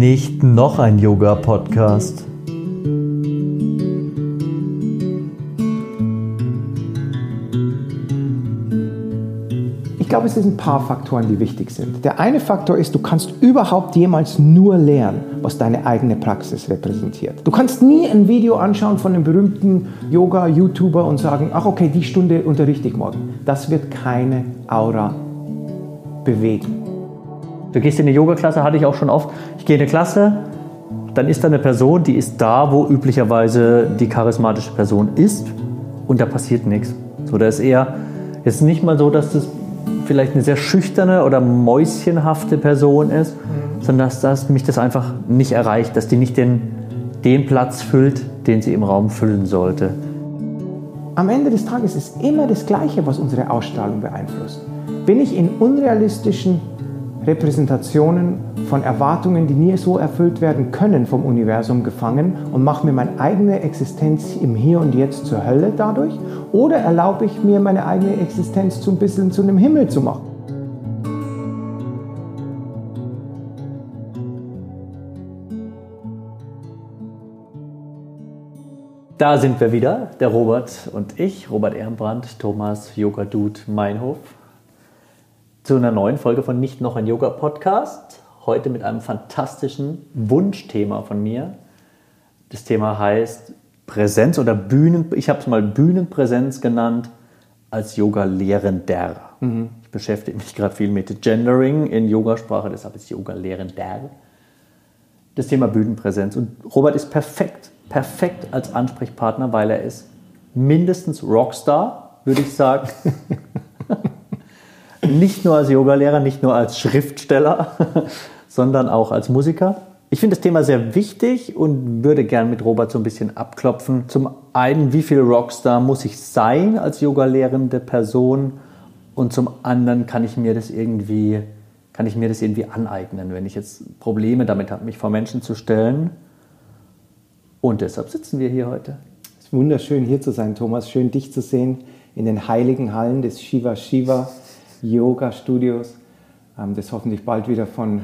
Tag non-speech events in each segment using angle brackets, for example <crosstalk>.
Nicht noch ein Yoga-Podcast. Ich glaube, es sind ein paar Faktoren, die wichtig sind. Der eine Faktor ist, du kannst überhaupt jemals nur lernen, was deine eigene Praxis repräsentiert. Du kannst nie ein Video anschauen von einem berühmten Yoga-YouTuber und sagen, ach okay, die Stunde unterrichte ich morgen. Das wird keine Aura bewegen. Du gehst in eine Yoga-Klasse, hatte ich auch schon oft. Ich gehe in eine Klasse, dann ist da eine Person, die ist da, wo üblicherweise die charismatische Person ist und da passiert nichts. So, da ist eher, ist nicht mal so, dass das vielleicht eine sehr schüchterne oder mäuschenhafte Person ist, mhm. sondern dass, dass mich das einfach nicht erreicht, dass die nicht den, den Platz füllt, den sie im Raum füllen sollte. Am Ende des Tages ist immer das Gleiche, was unsere Ausstrahlung beeinflusst. Bin ich in unrealistischen Repräsentationen von Erwartungen, die nie so erfüllt werden können, vom Universum gefangen und mache mir meine eigene Existenz im Hier und Jetzt zur Hölle dadurch? Oder erlaube ich mir, meine eigene Existenz zu ein bisschen zu einem Himmel zu machen? Da sind wir wieder, der Robert und ich, Robert Ehrenbrand, Thomas Yoga Dude Meinhof zu einer neuen Folge von Nicht noch ein Yoga Podcast. Heute mit einem fantastischen Wunschthema von mir. Das Thema heißt Präsenz oder Bühnen, ich habe es mal Bühnenpräsenz genannt, als Yoga-Lehrender. Mhm. Ich beschäftige mich gerade viel mit Gendering in Yogasprache, deshalb ist Yoga-Lehrender. Das Thema Bühnenpräsenz. Und Robert ist perfekt, perfekt als Ansprechpartner, weil er ist mindestens Rockstar, würde ich sagen. <laughs> nicht nur als Yogalehrer, nicht nur als Schriftsteller, <laughs> sondern auch als Musiker. Ich finde das Thema sehr wichtig und würde gern mit Robert so ein bisschen abklopfen. Zum einen, wie viel Rockstar muss ich sein als Yogalehrende Person? Und zum anderen kann ich mir das irgendwie, kann ich mir das irgendwie aneignen, wenn ich jetzt Probleme damit habe, mich vor Menschen zu stellen. Und deshalb sitzen wir hier heute. Es ist wunderschön hier zu sein, Thomas. Schön dich zu sehen in den heiligen Hallen des Shiva Shiva Yoga-Studios, ähm, das hoffentlich bald wieder von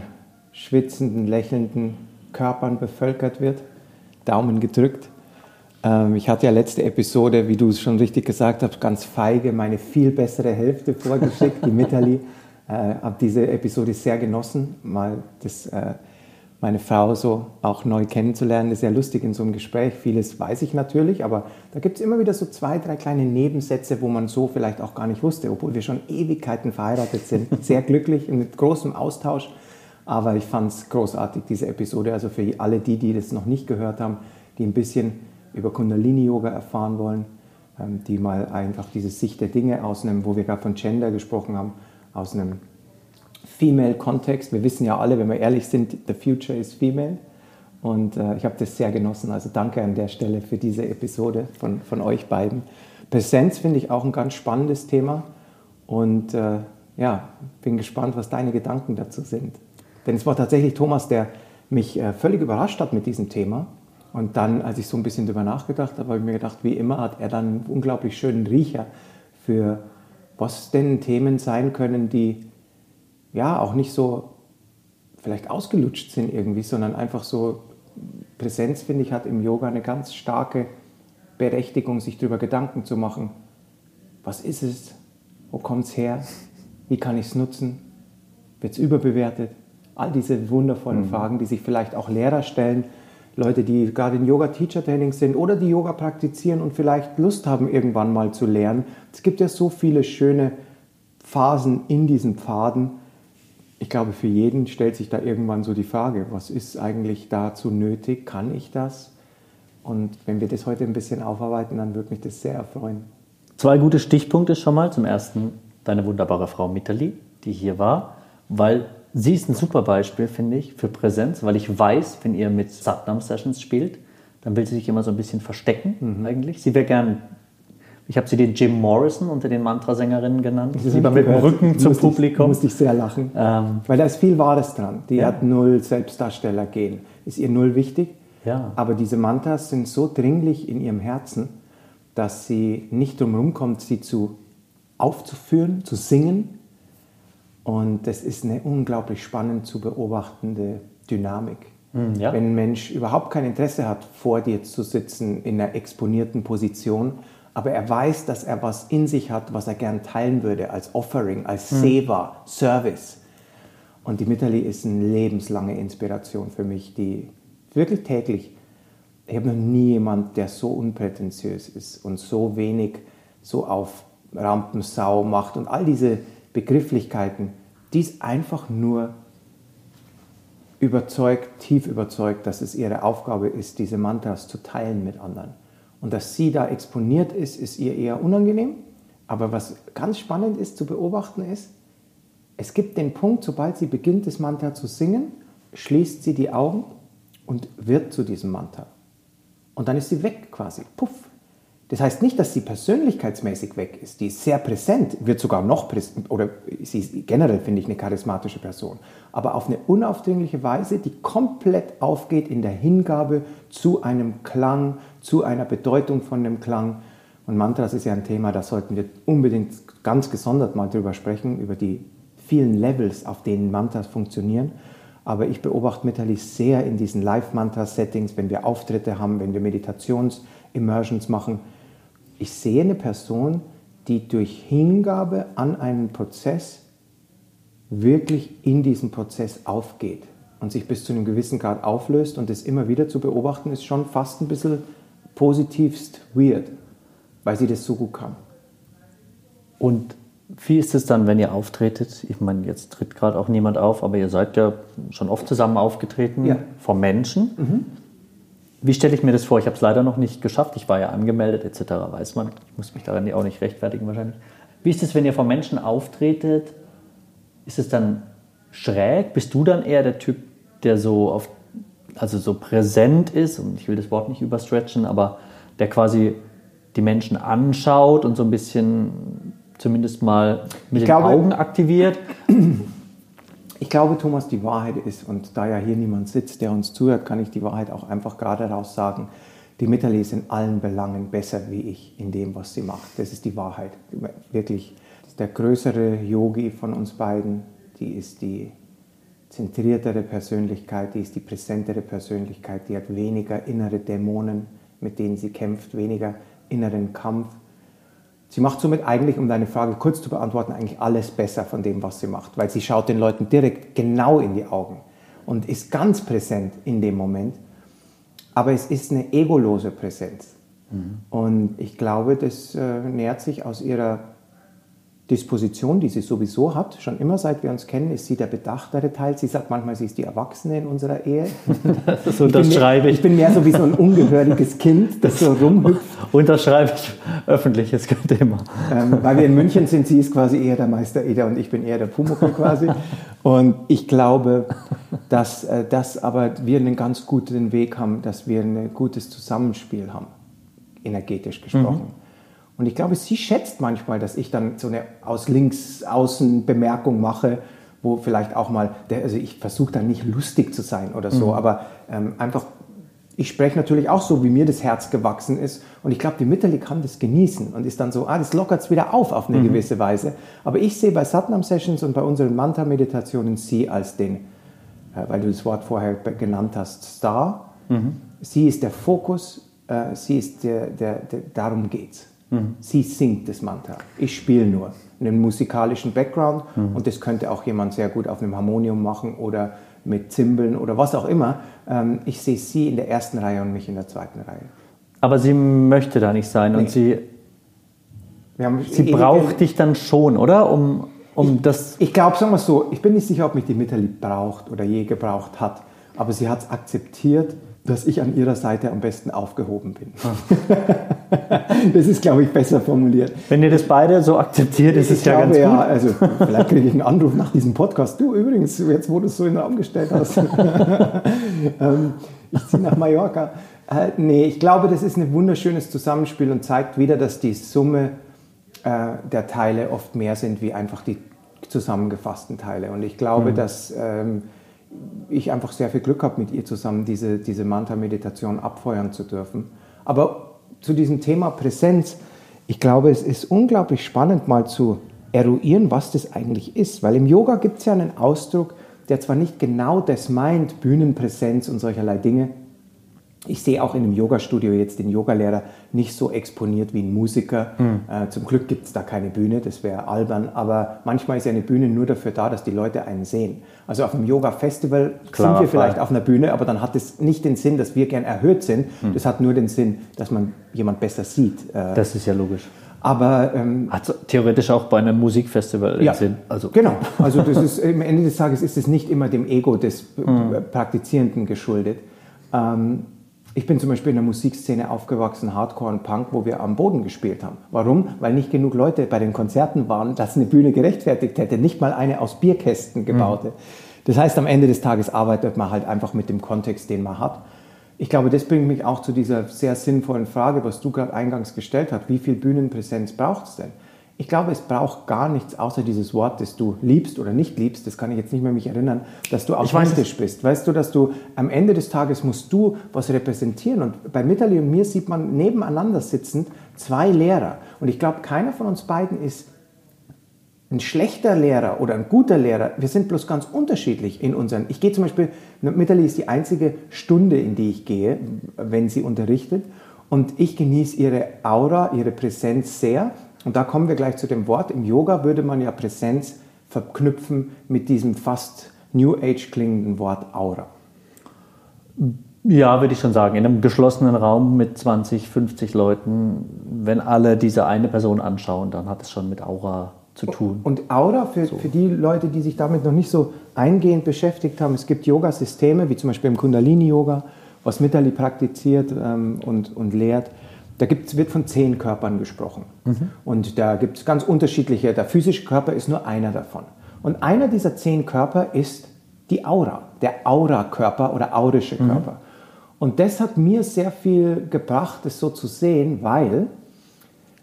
schwitzenden, lächelnden Körpern bevölkert wird. Daumen gedrückt. Ähm, ich hatte ja letzte Episode, wie du es schon richtig gesagt hast, ganz feige meine viel bessere Hälfte vorgeschickt, die Mitali. Äh, habe diese Episode sehr genossen, mal das äh, meine Frau so auch neu kennenzulernen. Das ist ja lustig in so einem Gespräch. Vieles weiß ich natürlich, aber da gibt es immer wieder so zwei, drei kleine Nebensätze, wo man so vielleicht auch gar nicht wusste, obwohl wir schon Ewigkeiten verheiratet sind. <laughs> Sehr glücklich und mit großem Austausch. Aber ich fand es großartig, diese Episode. Also für alle die, die das noch nicht gehört haben, die ein bisschen über Kundalini-Yoga erfahren wollen, ähm, die mal einfach diese Sicht der Dinge aus einem, wo wir gerade von Gender gesprochen haben, aus einem Female-Kontext. Wir wissen ja alle, wenn wir ehrlich sind, the future is female. Und äh, ich habe das sehr genossen. Also danke an der Stelle für diese Episode von, von euch beiden. Präsenz finde ich auch ein ganz spannendes Thema. Und äh, ja, bin gespannt, was deine Gedanken dazu sind. Denn es war tatsächlich Thomas, der mich äh, völlig überrascht hat mit diesem Thema. Und dann, als ich so ein bisschen darüber nachgedacht habe, habe ich mir gedacht, wie immer hat er dann einen unglaublich schönen Riecher für was denn Themen sein können, die ja auch nicht so vielleicht ausgelutscht sind irgendwie, sondern einfach so Präsenz, finde ich, hat im Yoga eine ganz starke Berechtigung, sich darüber Gedanken zu machen. Was ist es? Wo kommt es her? Wie kann ich es nutzen? Wird es überbewertet? All diese wundervollen mhm. Fragen, die sich vielleicht auch Lehrer stellen, Leute, die gerade in Yoga-Teacher-Training sind oder die Yoga praktizieren und vielleicht Lust haben, irgendwann mal zu lernen. Es gibt ja so viele schöne Phasen in diesen Pfaden ich glaube, für jeden stellt sich da irgendwann so die Frage, was ist eigentlich dazu nötig? Kann ich das? Und wenn wir das heute ein bisschen aufarbeiten, dann würde mich das sehr erfreuen. Zwei gute Stichpunkte schon mal. Zum ersten deine wunderbare Frau Mitali, die hier war, weil sie ist ein super Beispiel, finde ich, für Präsenz, weil ich weiß, wenn ihr mit Satnam-Sessions spielt, dann will sie sich immer so ein bisschen verstecken mhm. eigentlich. Sie wäre gern ich habe sie den Jim Morrison unter den Mantrasängerinnen genannt. Sie Lieber mit dem Rücken zum musste Publikum. Ich, musste ich sehr lachen. Ähm, Weil da ist viel Wahres dran. Die ja. hat null Selbstdarsteller gehen. Ist ihr null wichtig. Ja. Aber diese Mantras sind so dringlich in ihrem Herzen, dass sie nicht drum kommt, sie zu aufzuführen, zu singen. Und das ist eine unglaublich spannend zu beobachtende Dynamik. Ja. Wenn ein Mensch überhaupt kein Interesse hat, vor dir zu sitzen in einer exponierten Position, aber er weiß, dass er was in sich hat, was er gern teilen würde als Offering, als mhm. Seva, Service. Und die Mitterli ist eine lebenslange Inspiration für mich, die wirklich täglich, ich habe noch nie jemanden, der so unprätentiös ist und so wenig so auf Rampensau macht und all diese Begrifflichkeiten, die ist einfach nur überzeugt, tief überzeugt, dass es ihre Aufgabe ist, diese Mantras zu teilen mit anderen. Und dass sie da exponiert ist, ist ihr eher unangenehm. Aber was ganz spannend ist zu beobachten ist, es gibt den Punkt, sobald sie beginnt, das Mantra zu singen, schließt sie die Augen und wird zu diesem Mantra. Und dann ist sie weg quasi. Puff. Das heißt nicht, dass sie persönlichkeitsmäßig weg ist. Die ist sehr präsent, wird sogar noch präsent, oder sie ist generell, finde ich, eine charismatische Person. Aber auf eine unaufdringliche Weise, die komplett aufgeht in der Hingabe zu einem Klang, zu einer Bedeutung von dem Klang. Und Mantras ist ja ein Thema, da sollten wir unbedingt ganz gesondert mal drüber sprechen, über die vielen Levels, auf denen Mantras funktionieren. Aber ich beobachte Metali sehr in diesen Live-Mantra-Settings, wenn wir Auftritte haben, wenn wir Meditations-Immersions machen ich sehe eine Person, die durch Hingabe an einen Prozess wirklich in diesem Prozess aufgeht und sich bis zu einem gewissen Grad auflöst und das immer wieder zu beobachten, ist schon fast ein bisschen positivst weird, weil sie das so gut kann. Und wie ist es dann, wenn ihr auftretet? Ich meine, jetzt tritt gerade auch niemand auf, aber ihr seid ja schon oft zusammen aufgetreten ja. vor Menschen. Mhm. Wie stelle ich mir das vor? Ich habe es leider noch nicht geschafft. Ich war ja angemeldet etc. Weiß man. Ich muss mich daran auch nicht rechtfertigen wahrscheinlich. Wie ist es, wenn ihr vor Menschen auftretet? Ist es dann schräg? Bist du dann eher der Typ, der so auf, also so präsent ist? Und ich will das Wort nicht überstretchen, aber der quasi die Menschen anschaut und so ein bisschen zumindest mal mit ich den glaube, Augen aktiviert? <clears throat> Ich glaube, Thomas, die Wahrheit ist, und da ja hier niemand sitzt, der uns zuhört, kann ich die Wahrheit auch einfach gerade raus sagen. Die Mitterli ist in allen Belangen besser wie ich in dem, was sie macht. Das ist die Wahrheit. Wirklich. Der größere Yogi von uns beiden, die ist die zentriertere Persönlichkeit, die ist die präsentere Persönlichkeit, die hat weniger innere Dämonen, mit denen sie kämpft, weniger inneren Kampf Sie macht somit eigentlich, um deine Frage kurz zu beantworten, eigentlich alles besser von dem, was sie macht, weil sie schaut den Leuten direkt genau in die Augen und ist ganz präsent in dem Moment. Aber es ist eine egolose Präsenz. Mhm. Und ich glaube, das äh, nährt sich aus ihrer Disposition, die sie sowieso hat, schon immer seit wir uns kennen, ist sie der bedachtere Teil. Sie sagt manchmal, sie ist die Erwachsene in unserer Ehe. <laughs> Das unterschreibe ich. Ich bin mehr so wie so ein ungehöriges Kind, das so rumhüpft. Unterschreibe ich öffentlich, ist kein Thema. Ähm, weil wir in München sind, sie ist quasi eher der Meister Eder und ich bin eher der Pumuckl quasi. Und ich glaube, dass, äh, dass aber wir einen ganz guten Weg haben, dass wir ein gutes Zusammenspiel haben, energetisch gesprochen. Mhm. Und ich glaube, sie schätzt manchmal, dass ich dann so eine aus links außen Bemerkung mache, wo vielleicht auch mal, der, also ich versuche dann nicht lustig zu sein oder so, mhm. aber ähm, einfach, ich spreche natürlich auch so, wie mir das Herz gewachsen ist. Und ich glaube, die Mitterli kann das genießen und ist dann so, ah, das lockert es wieder auf auf eine mhm. gewisse Weise. Aber ich sehe bei Satnam-Sessions und bei unseren Mantra-Meditationen sie als den, äh, weil du das Wort vorher genannt hast, Star. Mhm. Sie ist der Fokus, äh, sie ist der, der, der darum geht's. Mhm. Sie singt das Mantra. Ich spiele nur einen musikalischen Background mhm. und das könnte auch jemand sehr gut auf einem Harmonium machen oder mit Zimbeln oder was auch immer. Ähm, ich sehe sie in der ersten Reihe und mich in der zweiten Reihe. Aber sie möchte da nicht sein nee. und sie, sie braucht dich dann schon, oder? Um, um ich, das ich glaube, sagen wir es so, ich bin nicht sicher, ob mich die Mitterlieb braucht oder je gebraucht hat, aber sie hat es akzeptiert dass ich an ihrer Seite am besten aufgehoben bin. Ah. <laughs> das ist, glaube ich, besser formuliert. Wenn ihr das beide so akzeptiert, ist es ja glaube, ganz gut. Ja, also vielleicht kriege ich einen Anruf nach diesem Podcast. Du übrigens, jetzt wo du es so in den Raum gestellt hast. <laughs> ähm, ich ziehe nach Mallorca. Äh, nee, ich glaube, das ist ein wunderschönes Zusammenspiel und zeigt wieder, dass die Summe äh, der Teile oft mehr sind wie einfach die zusammengefassten Teile. Und ich glaube, mhm. dass... Ähm, ich einfach sehr viel Glück habe, mit ihr zusammen diese, diese Mantra-Meditation abfeuern zu dürfen. Aber zu diesem Thema Präsenz, ich glaube, es ist unglaublich spannend, mal zu eruieren, was das eigentlich ist. Weil im Yoga gibt es ja einen Ausdruck, der zwar nicht genau das meint, Bühnenpräsenz und solcherlei Dinge, ich sehe auch in einem Yoga-Studio jetzt den Yogalehrer nicht so exponiert wie ein Musiker. Mhm. Äh, zum Glück gibt es da keine Bühne, das wäre albern. Aber manchmal ist ja eine Bühne nur dafür da, dass die Leute einen sehen. Also auf einem Yoga-Festival sind wir vielleicht auf einer Bühne, aber dann hat es nicht den Sinn, dass wir gern erhöht sind. Mhm. Das hat nur den Sinn, dass man jemand besser sieht. Äh, das ist ja logisch. Aber ähm, hat theoretisch auch bei einem Musikfestival ja, Sinn. Also. Genau. Also das ist am Ende des Tages ist es nicht immer dem Ego des mhm. Praktizierenden geschuldet. Ähm, ich bin zum Beispiel in der Musikszene aufgewachsen, Hardcore und Punk, wo wir am Boden gespielt haben. Warum? Weil nicht genug Leute bei den Konzerten waren, dass eine Bühne gerechtfertigt hätte. Nicht mal eine aus Bierkästen gebaute. Mhm. Das heißt, am Ende des Tages arbeitet man halt einfach mit dem Kontext, den man hat. Ich glaube, das bringt mich auch zu dieser sehr sinnvollen Frage, was du gerade eingangs gestellt hast. Wie viel Bühnenpräsenz braucht es denn? Ich glaube, es braucht gar nichts außer dieses Wort, das du liebst oder nicht liebst. Das kann ich jetzt nicht mehr mich erinnern, dass du authentisch bist. Weißt du, dass du am Ende des Tages musst du was repräsentieren. Und bei Mitterli und mir sieht man nebeneinander sitzend zwei Lehrer. Und ich glaube, keiner von uns beiden ist ein schlechter Lehrer oder ein guter Lehrer. Wir sind bloß ganz unterschiedlich in unseren. Ich gehe zum Beispiel, Mitterli ist die einzige Stunde, in die ich gehe, wenn sie unterrichtet. Und ich genieße ihre Aura, ihre Präsenz sehr. Und da kommen wir gleich zu dem Wort. Im Yoga würde man ja Präsenz verknüpfen mit diesem fast New Age klingenden Wort Aura. Ja, würde ich schon sagen. In einem geschlossenen Raum mit 20, 50 Leuten, wenn alle diese eine Person anschauen, dann hat es schon mit Aura zu tun. Und Aura, für, so. für die Leute, die sich damit noch nicht so eingehend beschäftigt haben, es gibt Yoga-Systeme, wie zum Beispiel im Kundalini-Yoga, was Mitali praktiziert ähm, und, und lehrt da gibt's, wird von zehn Körpern gesprochen. Mhm. Und da gibt es ganz unterschiedliche. Der physische Körper ist nur einer davon. Und einer dieser zehn Körper ist die Aura, der Aura-Körper oder aurische mhm. Körper. Mhm. Und das hat mir sehr viel gebracht, das so zu sehen, weil,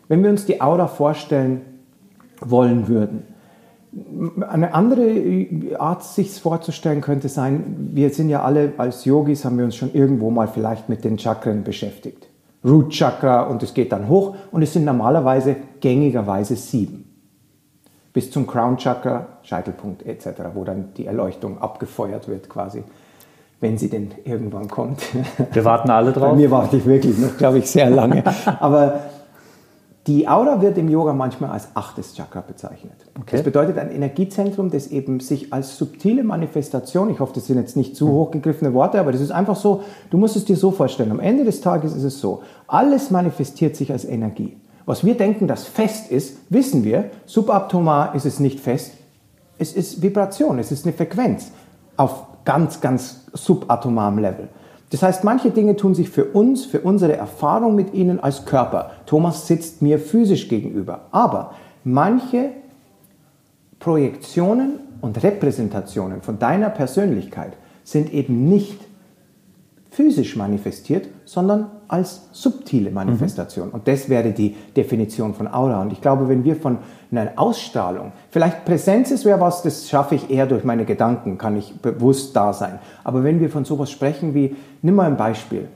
wenn wir uns die Aura vorstellen wollen würden, eine andere Art, sich vorzustellen könnte sein, wir sind ja alle als Yogis, haben wir uns schon irgendwo mal vielleicht mit den Chakren beschäftigt. Root Chakra und es geht dann hoch und es sind normalerweise gängigerweise sieben. Bis zum Crown Chakra, Scheitelpunkt etc., wo dann die Erleuchtung abgefeuert wird quasi, wenn sie denn irgendwann kommt. Wir warten alle drauf. Bei mir warte ich wirklich noch, glaube ich, sehr lange. <laughs> Aber die Aura wird im Yoga manchmal als achtes Chakra bezeichnet. Okay. Das bedeutet ein Energiezentrum, das eben sich als subtile Manifestation, ich hoffe, das sind jetzt nicht zu hochgegriffene Worte, aber das ist einfach so, du musst es dir so vorstellen, am Ende des Tages ist es so, alles manifestiert sich als Energie. Was wir denken, das fest ist, wissen wir, subatomar ist es nicht fest, es ist Vibration, es ist eine Frequenz auf ganz, ganz subatomarem Level. Das heißt, manche Dinge tun sich für uns, für unsere Erfahrung mit ihnen als Körper. Thomas sitzt mir physisch gegenüber. Aber manche Projektionen und Repräsentationen von deiner Persönlichkeit sind eben nicht physisch manifestiert, sondern als subtile Manifestation. Mhm. Und das wäre die Definition von Aura. Und ich glaube, wenn wir von einer Ausstrahlung, vielleicht Präsenz ist wäre was, das schaffe ich eher durch meine Gedanken, kann ich bewusst da sein. Aber wenn wir von sowas sprechen wie, nimm mal ein Beispiel.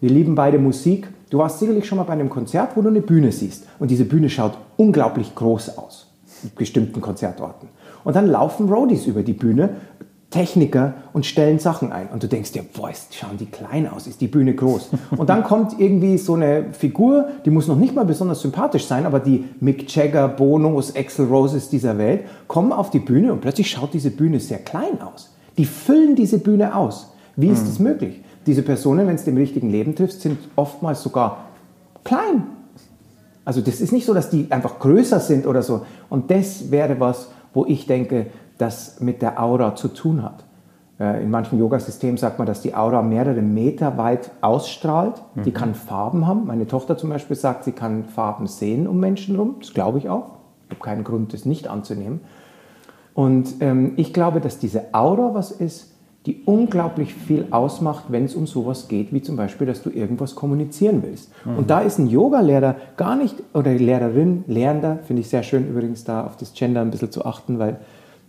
Wir lieben beide Musik. Du warst sicherlich schon mal bei einem Konzert, wo du eine Bühne siehst. Und diese Bühne schaut unglaublich groß aus. Mit bestimmten Konzertorten. Und dann laufen Roadies über die Bühne Techniker und stellen Sachen ein. Und du denkst dir, boah, schauen die klein aus, ist die Bühne groß. Und dann kommt irgendwie so eine Figur, die muss noch nicht mal besonders sympathisch sein, aber die Mick Jagger, Bonos, Axel Roses dieser Welt kommen auf die Bühne und plötzlich schaut diese Bühne sehr klein aus. Die füllen diese Bühne aus. Wie ist das mhm. möglich? Diese Personen, wenn es dem richtigen Leben trifft, sind oftmals sogar klein. Also das ist nicht so, dass die einfach größer sind oder so. Und das wäre was, wo ich denke, das mit der Aura zu tun hat. Äh, in manchen Yoga-Systemen sagt man, dass die Aura mehrere Meter weit ausstrahlt. Mhm. Die kann Farben haben. Meine Tochter zum Beispiel sagt, sie kann Farben sehen um Menschen herum. Das glaube ich auch. Ich habe keinen Grund, das nicht anzunehmen. Und ähm, ich glaube, dass diese Aura was ist, die unglaublich viel ausmacht, wenn es um sowas geht, wie zum Beispiel, dass du irgendwas kommunizieren willst. Mhm. Und da ist ein Yoga-Lehrer gar nicht, oder Lehrerin, Lehrender, finde ich sehr schön übrigens da auf das Gender ein bisschen zu achten, weil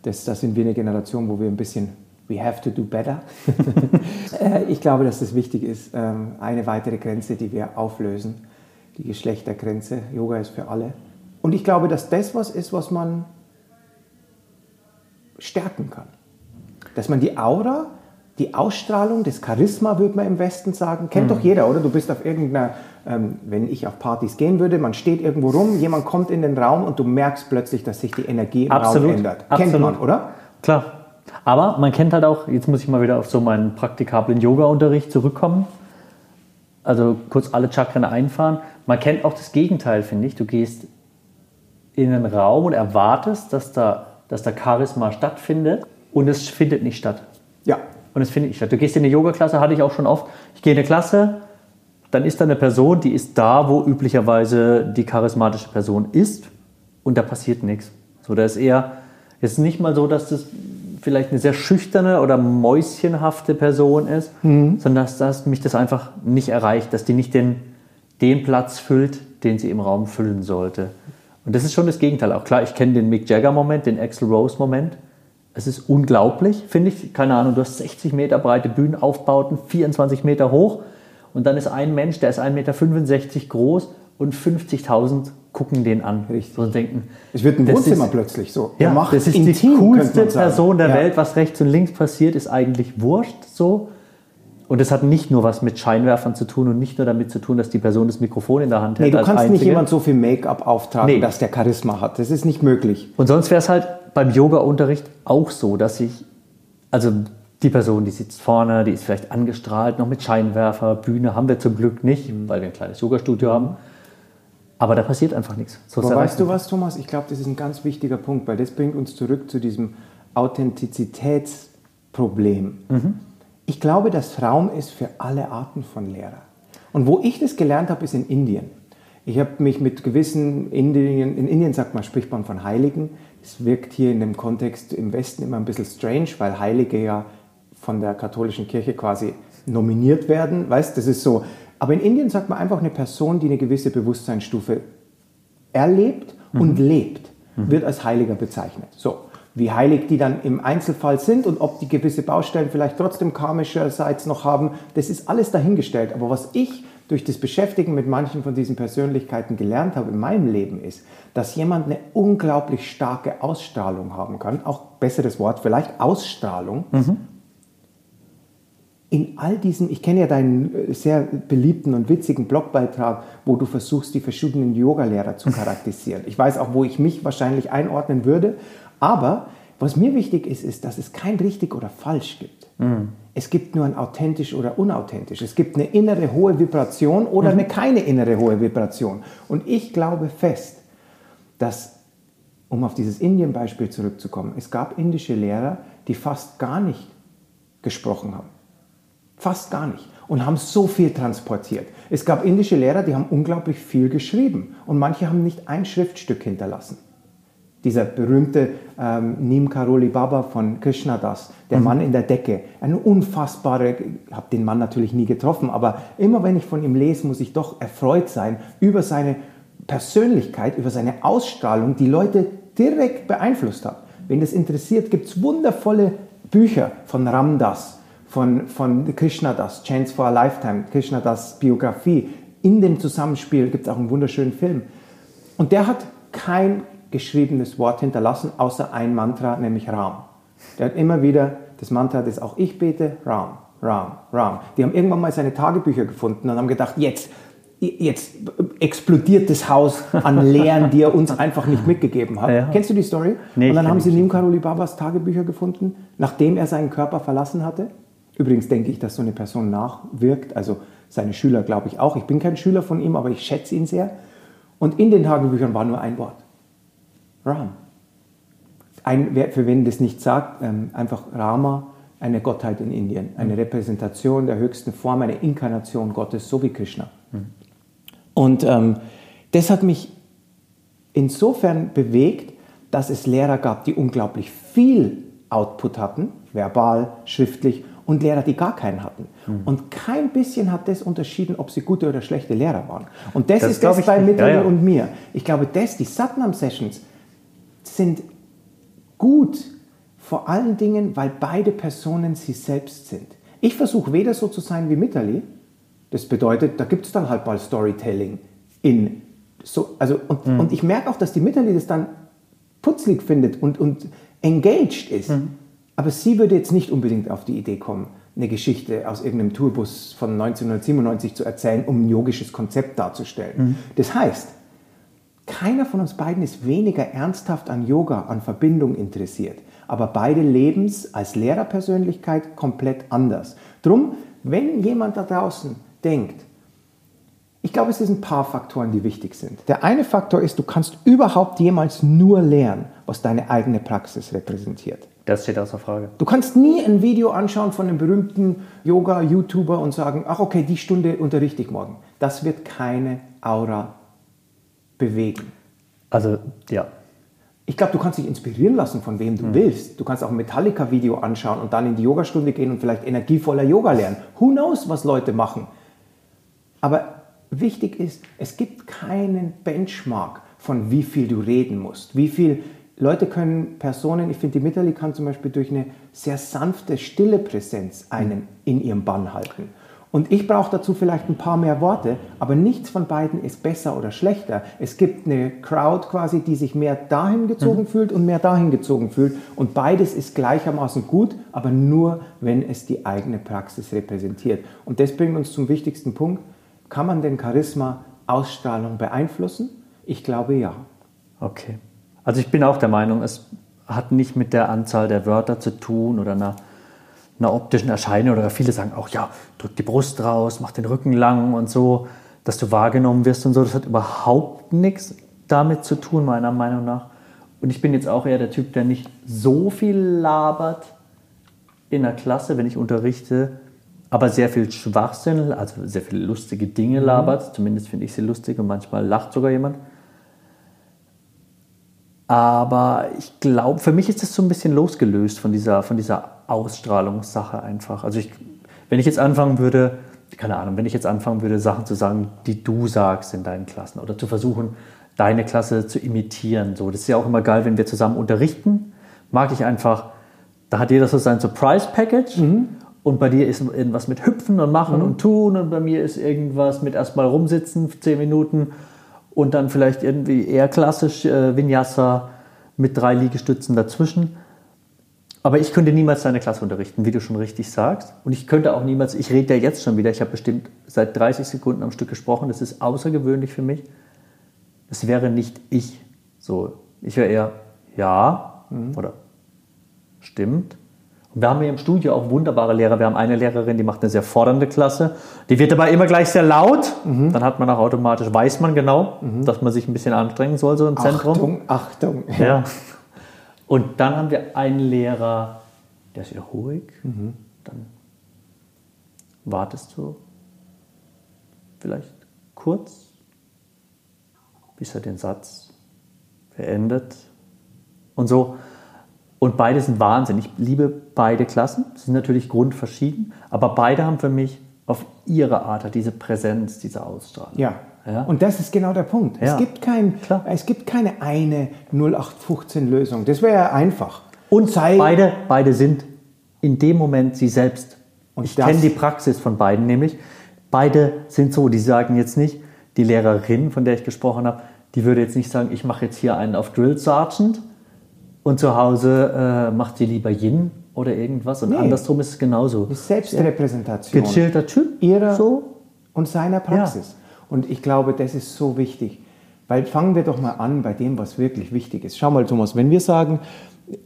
das, das sind wir eine Generation, wo wir ein bisschen we have to do better. <laughs> Äh, ich glaube, dass das wichtig ist. Ähm, eine weitere Grenze, die wir auflösen, die Geschlechtergrenze. Yoga ist für alle. Und ich glaube, dass das was ist, was man stärken kann. Dass man die Aura, die Ausstrahlung, das Charisma, würde man im Westen sagen, kennt Mhm. doch jeder, oder? Du bist auf irgendeiner, ähm, wenn ich auf Partys gehen würde, man steht irgendwo rum, jemand kommt in den Raum und du merkst plötzlich, dass sich die Energie im Absolut, Raum ändert. Kennt absolut. man, oder? Klar. Aber man kennt halt auch, jetzt muss ich mal wieder auf so meinen praktikablen Yoga-Unterricht zurückkommen. Also kurz alle Chakren einfahren. Man kennt auch das Gegenteil, finde ich. Du gehst in einen Raum und erwartest, dass da, dass da Charisma stattfindet und es findet nicht statt. Ja. Und es findet nicht statt. Du gehst in eine Yoga-Klasse, hatte ich auch schon oft. Ich gehe in eine Klasse, dann ist da eine Person, die ist da, wo üblicherweise die charismatische Person ist und da passiert nichts. So, da ist eher, es ist nicht mal so, dass das vielleicht eine sehr schüchterne oder mäuschenhafte Person ist, sondern dass, dass mich das einfach nicht erreicht, dass die nicht den, den Platz füllt, den sie im Raum füllen sollte. Und das ist schon das Gegenteil. Auch klar, ich kenne den Mick Jagger-Moment, den Axl Rose-Moment. Es ist unglaublich, finde ich. Keine Ahnung, du hast 60 Meter breite Bühnenaufbauten, 24 Meter hoch. Und dann ist ein Mensch, der ist 1,65 Meter groß und 50.000 gucken den an. Richtig. Und denken, Es wird ein Wohnzimmer ist- plötzlich so. ja, Er macht das ist intim, die coolste. Person der Ja. Welt. Was rechts und links passiert, ist eigentlich wurscht so. Und das hat nicht nur was mit Scheinwerfern zu tun und nicht nur damit zu tun, dass die Person das Mikrofon in der Hand hält. Nee, du als kannst nicht Einzige. jemand so viel Make-up auftragen, Nee. dass der Charisma hat. Das ist nicht möglich. Und sonst wäre es halt beim Yoga-Unterricht auch so, dass ich, also die Person, die sitzt vorne, die ist vielleicht angestrahlt, noch mit Scheinwerfer, Bühne haben wir zum Glück nicht, weil wir ein kleines Yoga-Studio haben. Aber da passiert einfach nichts. So Aber weißt du was, Thomas? Ich glaube, das ist ein ganz wichtiger Punkt, weil das bringt uns zurück zu diesem Authentizitätsproblem. Ich glaube, dass Raum ist für alle Arten von Lehrer. Und wo ich das gelernt habe, ist in Indien. Ich habe mich mit gewissen Indien, in Indien sagt man, spricht man von Heiligen. Es wirkt hier in dem Kontext im Westen immer ein bisschen strange, weil Heilige ja von der katholischen Kirche quasi nominiert werden. Weißt, das ist so. Aber in Indien sagt man einfach eine Person, die eine gewisse Bewusstseinsstufe erlebt und lebt, wird als Heiliger bezeichnet. So, wie heilig die dann im Einzelfall sind und ob die gewisse Baustellen vielleicht trotzdem karmischerseits noch haben, das ist alles dahingestellt. Aber was ich durch das Beschäftigen mit manchen von diesen Persönlichkeiten gelernt habe in meinem Leben ist, dass jemand eine unglaublich starke Ausstrahlung haben kann, auch besseres Wort vielleicht, Ausstrahlung, in all diesen, ich kenne ja deinen äh, sehr beliebten und witzigen Blogbeitrag, wo du versuchst, die verschiedenen Yogalehrer zu <laughs> charakterisieren. Ich weiß auch, wo ich mich wahrscheinlich einordnen würde, aber was mir wichtig ist, ist, dass es kein richtig oder falsch gibt. Es gibt nur ein authentisch oder unauthentisch. Es gibt eine innere hohe Vibration oder eine keine innere hohe Vibration. Und ich glaube fest, dass, um auf dieses Indien-Beispiel zurückzukommen, es gab indische Lehrer, die fast gar nicht gesprochen haben. Fast gar nicht. Und haben so viel transportiert. Es gab indische Lehrer, die haben unglaublich viel geschrieben. Und manche haben nicht ein Schriftstück hinterlassen. Dieser berühmte ähm, Neem Karoli Baba von Krishnadas, der Mann in der Decke. Eine unfassbare, ich habe den Mann natürlich nie getroffen, aber immer wenn ich von ihm lese, muss ich doch erfreut sein über seine Persönlichkeit, über seine Ausstrahlung, die Leute direkt beeinflusst hat. Wen das interessiert, gibt es wundervolle Bücher von Ramdas, von, von Krishnadas, Chance for a Lifetime, Krishnadas Biografie. In dem Zusammenspiel gibt es auch einen wunderschönen Film. Und der hat kein geschriebenes Wort hinterlassen, außer ein Mantra, nämlich Ram. Der hat immer wieder das Mantra, das auch ich bete, Ram, Ram, Ram. Die haben irgendwann mal seine Tagebücher gefunden und haben gedacht, jetzt, jetzt explodiert das Haus an Lehren, die er uns einfach nicht mitgegeben hat. Ja. Kennst du die Story? Nee, und dann haben sie die Nim Karoli Babas Tagebücher gefunden, nachdem er seinen Körper verlassen hatte. Übrigens denke ich, dass so eine Person nachwirkt, also seine Schüler glaube ich auch. Ich bin kein Schüler von ihm, aber ich schätze ihn sehr. Und in den Tagebüchern war nur ein Wort. Ram. Ein, für wen das nicht sagt, ähm, einfach Rama, eine Gottheit in Indien, eine Repräsentation der höchsten Form, eine Inkarnation Gottes, so wie Krishna. Und ähm, das hat mich insofern bewegt, dass es Lehrer gab, die unglaublich viel Output hatten, verbal, schriftlich, und Lehrer, die gar keinen hatten. Und kein bisschen hat das unterschieden, ob sie gute oder schlechte Lehrer waren. Und das, Das ist das bei nicht. Mitterli Ja, ja. und mir. Ich glaube, das, die Satnam-Sessions sind gut, vor allen Dingen, weil beide Personen sie selbst sind. Ich versuche weder so zu sein wie Mitterli, das bedeutet, da gibt es dann halt mal Storytelling in so, also, und, und ich merke auch, dass die Mitterli das dann putzlig findet und, und engaged ist. Aber sie würde jetzt nicht unbedingt auf die Idee kommen, eine Geschichte aus irgendeinem Tourbus von 1997 zu erzählen, um ein yogisches Konzept darzustellen. Mhm. Das heißt, keiner von uns beiden ist weniger ernsthaft an Yoga, an Verbindung interessiert. Aber beide leben es als Lehrerpersönlichkeit komplett anders. Drum, wenn jemand da draußen denkt, ich glaube, es sind ein paar Faktoren, die wichtig sind. Der eine Faktor ist, du kannst überhaupt jemals nur lernen, was deine eigene Praxis repräsentiert. Das steht außer Frage. Du kannst nie ein Video anschauen von einem berühmten Yoga-YouTuber und sagen, ach okay, die Stunde unterrichte ich morgen. Das wird keine Aura bewegen. Also, ja. Ich glaube, du kannst dich inspirieren lassen, von wem du mhm. willst. Du kannst auch ein Metallica-Video anschauen und dann in die Yogastunde gehen und vielleicht energievoller Yoga lernen. Who knows, was Leute machen. Aber wichtig ist, es gibt keinen Benchmark von wie viel du reden musst. Wie viel Leute können Personen, ich finde, die Mitterli kann zum Beispiel durch eine sehr sanfte, stille Präsenz einen in ihrem Bann halten. Und ich brauche dazu vielleicht ein paar mehr Worte, aber nichts von beiden ist besser oder schlechter. Es gibt eine Crowd quasi, die sich mehr dahin gezogen mhm. fühlt und mehr dahin gezogen fühlt. Und beides ist gleichermaßen gut, aber nur, wenn es die eigene Praxis repräsentiert. Und das bringt uns zum wichtigsten Punkt. Kann man den Charisma, Ausstrahlung beeinflussen? Ich glaube ja. Okay. Also ich bin auch der Meinung, es hat nicht mit der Anzahl der Wörter zu tun oder einer, einer optischen Erscheinung oder viele sagen auch, ja, drück die Brust raus, mach den Rücken lang und so, dass du wahrgenommen wirst und so. Das hat überhaupt nichts damit zu tun, meiner Meinung nach. Und ich bin jetzt auch eher der Typ, der nicht so viel labert in der Klasse, wenn ich unterrichte, aber sehr viel Schwachsinn, also sehr viele lustige Dinge mhm. labert. Zumindest finde ich sie lustig und manchmal lacht sogar jemand. Aber ich glaube, für mich ist das so ein bisschen losgelöst von dieser, von dieser Ausstrahlungssache einfach. Also ich, wenn ich jetzt anfangen würde, keine Ahnung, wenn ich jetzt anfangen würde, Sachen zu sagen, die du sagst in deinen Klassen oder zu versuchen, deine Klasse zu imitieren. So, das ist ja auch immer geil, wenn wir zusammen unterrichten. Mag ich einfach, da hat jeder so sein Surprise Package. Mhm. Und bei dir ist irgendwas mit Hüpfen und Machen mhm. und Tun und bei mir ist irgendwas mit erstmal rumsitzen, zehn Minuten und dann vielleicht irgendwie eher klassisch äh, Vinyasa mit drei Liegestützen dazwischen. Aber ich könnte niemals deine Klasse unterrichten, wie du schon richtig sagst. Und ich könnte auch niemals, ich rede ja jetzt schon wieder, ich habe bestimmt seit 30 Sekunden am Stück gesprochen, das ist außergewöhnlich für mich. Das wäre nicht ich. So, ich wäre eher ja mhm. oder stimmt wir haben hier im Studio auch wunderbare Lehrer. Wir haben eine Lehrerin, die macht eine sehr fordernde Klasse. Die wird dabei immer gleich sehr laut. Mhm. Dann hat man auch automatisch, weiß man genau, mhm. dass man sich ein bisschen anstrengen soll, so im Achtung, Zentrum. Achtung, Achtung. Ja. Und dann haben wir einen Lehrer, der ist wieder ruhig. Mhm. Dann wartest du vielleicht kurz, bis er den Satz beendet. Und so und beide sind Wahnsinn. Ich liebe beide Klassen. Sie sind natürlich grundverschieden, aber beide haben für mich auf ihre Art diese Präsenz, diese Ausstrahlung. Ja. ja. Und das ist genau der Punkt. Ja. Es, gibt kein, es gibt keine eine 0815-Lösung. Das wäre ja einfach. Und Sei beide, beide sind in dem Moment sie selbst. Und ich kenne die Praxis von beiden nämlich. Beide sind so, die sagen jetzt nicht, die Lehrerin, von der ich gesprochen habe, die würde jetzt nicht sagen, ich mache jetzt hier einen auf Drill Sergeant, und zu Hause äh, macht sie lieber Yin oder irgendwas. Und nee. andersrum ist es genauso. Die Selbstrepräsentation. Gechillter Typ. Ihrer so. und seiner Praxis. Ja. Und ich glaube, das ist so wichtig. Weil fangen wir doch mal an bei dem, was wirklich wichtig ist. Schau mal, Thomas, wenn wir sagen,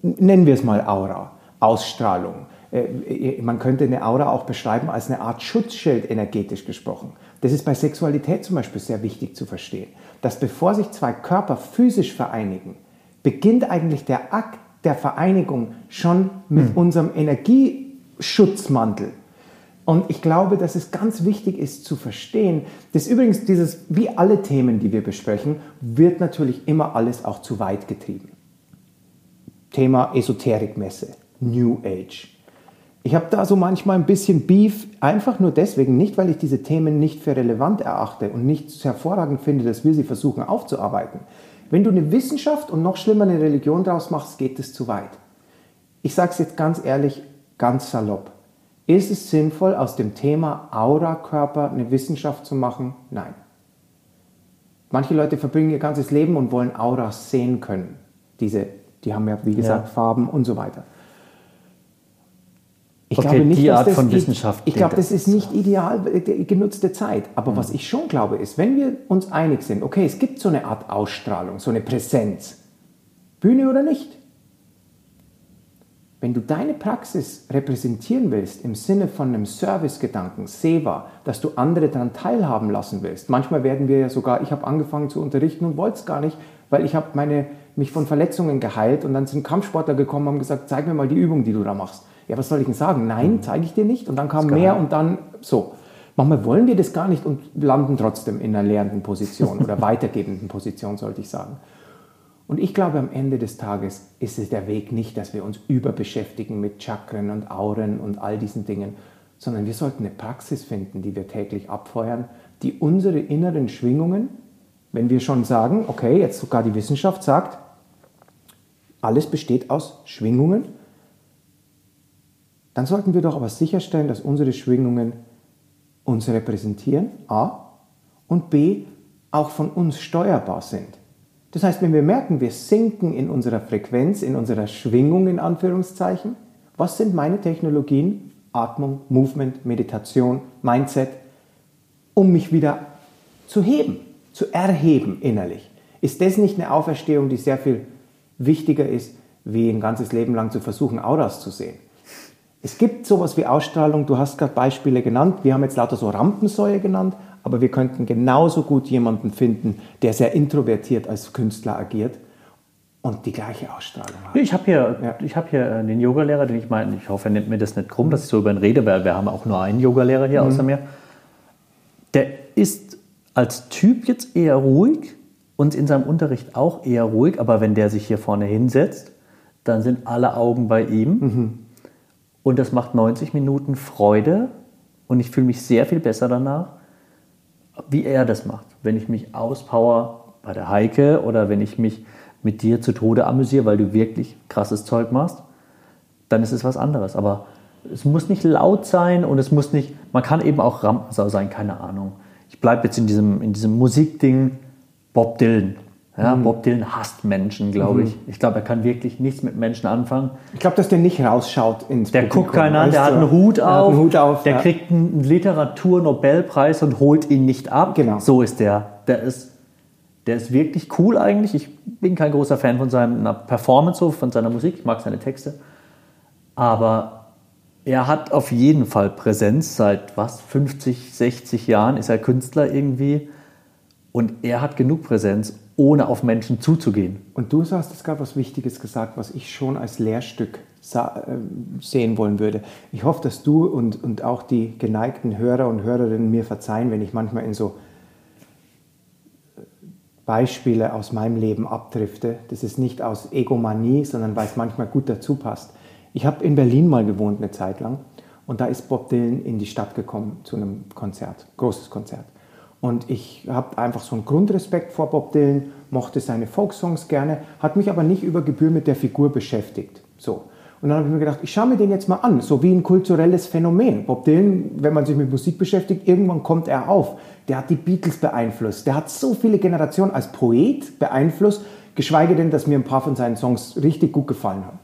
nennen wir es mal Aura, Ausstrahlung. Äh, man könnte eine Aura auch beschreiben als eine Art Schutzschild energetisch gesprochen. Das ist bei Sexualität zum Beispiel sehr wichtig zu verstehen. Dass bevor sich zwei Körper physisch vereinigen, beginnt eigentlich der Akt der Vereinigung schon mit mhm. unserem Energieschutzmantel. Und ich glaube, dass es ganz wichtig ist zu verstehen, dass übrigens dieses, wie alle Themen, die wir besprechen, wird natürlich immer alles auch zu weit getrieben. Thema Esoterikmesse, New Age. Ich habe da so manchmal ein bisschen Beef, einfach nur deswegen, nicht weil ich diese Themen nicht für relevant erachte und nicht hervorragend finde, dass wir sie versuchen aufzuarbeiten. Wenn du eine Wissenschaft und noch schlimmer eine Religion daraus machst, geht es zu weit. Ich sage es jetzt ganz ehrlich, ganz salopp. Ist es sinnvoll, aus dem Thema Aura-Körper eine Wissenschaft zu machen? Nein. Manche Leute verbringen ihr ganzes Leben und wollen Auras sehen können. Diese, die haben ja, wie gesagt, ja. Farben und so weiter. Ich Okay, glaube nicht, die dass Art das von Wissenschaft Ich klingt glaube, das ist nicht ideal äh, genutzte Zeit. Aber Mhm. was ich schon glaube, ist, wenn wir uns einig sind, okay, es gibt so eine Art Ausstrahlung, so eine Präsenz, Bühne oder nicht. Wenn du deine Praxis repräsentieren willst im Sinne von einem Servicegedanken, Seva, dass du andere daran teilhaben lassen willst. Manchmal werden wir ja sogar, ich habe angefangen zu unterrichten und wollte es gar nicht, weil ich habe meine, mich von Verletzungen geheilt und dann sind Kampfsportler gekommen und haben gesagt, zeig mir mal die Übung, die du da machst. Ja, was soll ich denn sagen? Nein, zeige ich dir nicht. Und dann kam mehr und dann so. Manchmal wollen wir das gar nicht und landen trotzdem in einer lehrenden Position oder <laughs> weitergebenden Position, sollte ich sagen. Und ich glaube, am Ende des Tages ist es der Weg nicht, dass wir uns überbeschäftigen mit Chakren und Auren und all diesen Dingen, sondern wir sollten eine Praxis finden, die wir täglich abfeuern, die unsere inneren Schwingungen, wenn wir schon sagen, okay, jetzt sogar die Wissenschaft sagt, alles besteht aus Schwingungen, dann sollten wir doch aber sicherstellen, dass unsere Schwingungen uns repräsentieren, a, und b, auch von uns steuerbar sind. Das heißt, wenn wir merken, wir sinken in unserer Frequenz, in unserer Schwingung in Anführungszeichen, was sind meine Technologien? Atmung, Movement, Meditation, Mindset, um mich wieder zu heben, zu erheben innerlich. Ist das nicht eine Auferstehung, die sehr viel wichtiger ist, wie ein ganzes Leben lang zu versuchen, Auras zu sehen? Es gibt sowas wie Ausstrahlung, du hast gerade Beispiele genannt, wir haben jetzt lauter so Rampensäue genannt, aber wir könnten genauso gut jemanden finden, der sehr introvertiert als Künstler agiert und die gleiche Ausstrahlung hat. Ich habe hier, Ja. ich hab hier äh, den Yogalehrer, den ich meine, ich hoffe, er nimmt mir das nicht krumm, dass ich so über ihn rede, weil wir haben auch nur einen Yogalehrer hier außer mir. Der ist als Typ jetzt eher ruhig und in seinem Unterricht auch eher ruhig, aber wenn der sich hier vorne hinsetzt, dann sind alle Augen bei ihm. Und das macht 90 Minuten Freude und ich fühle mich sehr viel besser danach, wie er das macht. Wenn ich mich auspower bei der Heike oder wenn ich mich mit dir zu Tode amüsiere, weil du wirklich krasses Zeug machst, dann ist es was anderes. Aber es muss nicht laut sein und es muss nicht, man kann eben auch Rampensau sein, keine Ahnung. Ich bleibe jetzt in diesem, in diesem Musikding Bob Dylan. Ja, Bob Dylan hasst Menschen, glaube ich. Ich glaube, er kann wirklich nichts mit Menschen anfangen. Ich glaube, dass der nicht rausschaut ins Der Publikum, guckt keiner an, der hat einen Hut Der auf, hat einen Hut auf. der ja. kriegt einen Literaturnobelpreis und holt ihn nicht ab. Genau. So ist der. Der ist, der ist wirklich cool eigentlich. Ich bin kein großer Fan von seiner Performance, von seiner Musik. Ich mag seine Texte. Aber er hat auf jeden Fall Präsenz. Seit was, 50, 60 Jahren ist er Künstler irgendwie. Und er hat genug Präsenz, ohne auf Menschen zuzugehen. Und du hast jetzt gerade was Wichtiges gesagt, was ich schon als Lehrstück äh, sehen wollen würde. Ich hoffe, dass du und, und auch die geneigten Hörer und Hörerinnen mir verzeihen, wenn ich manchmal in so äh, Beispiele aus meinem Leben abdrifte. Das ist nicht aus Egomanie, sondern weil es manchmal gut dazu passt. Ich habe in Berlin mal gewohnt eine Zeit lang und da ist Bob Dylan in die Stadt gekommen zu einem Konzert, großes Konzert. Und ich habe einfach so einen Grundrespekt vor Bob Dylan, mochte seine Folksongs gerne, hat mich aber nicht über Gebühr mit der Figur beschäftigt. So. Und dann habe ich mir gedacht, ich schaue mir den jetzt mal an, so wie ein kulturelles Phänomen. Bob Dylan, wenn man sich mit Musik beschäftigt, irgendwann kommt er auf. Der hat die Beatles beeinflusst, der hat so viele Generationen als Poet beeinflusst, geschweige denn, dass mir ein paar von seinen Songs richtig gut gefallen haben.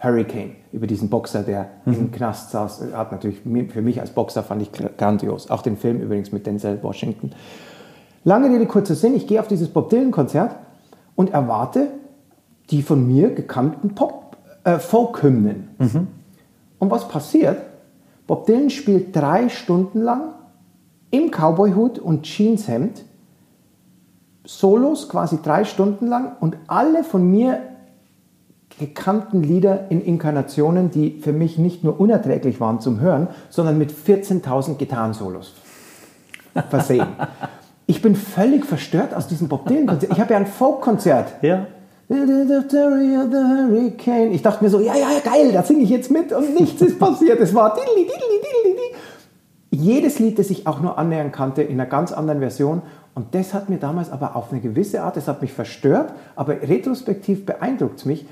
Hurricane, über diesen Boxer, der im Knast saß, hat natürlich für mich als Boxer fand ich grandios. Auch den Film übrigens mit Denzel Washington. Lange Rede, kurzer Sinn, ich gehe auf dieses Bob Dylan-Konzert und erwarte die von mir gekannten Pop, äh, Folk-Hymnen. Und was passiert? Bob Dylan spielt drei Stunden lang im Cowboyhut und Jeanshemd Solos quasi drei Stunden lang und alle von mir gekannten Lieder in Inkarnationen, die für mich nicht nur unerträglich waren zum Hören, sondern mit 14.000 Gitarrensolos versehen. Ich bin völlig verstört aus diesem Bob Dylan-Konzert. Ich habe ja ein Folk-Konzert. Ja. Ich dachte mir so, ja, ja, ja, geil, da singe ich jetzt mit und nichts ist passiert. Es war diddly, diddly, diddly, diddly. jedes Lied, das ich auch nur annähern kannte, in einer ganz anderen Version. Und das hat mir damals aber auf eine gewisse Art, das hat mich verstört, aber retrospektiv beeindruckt es mich,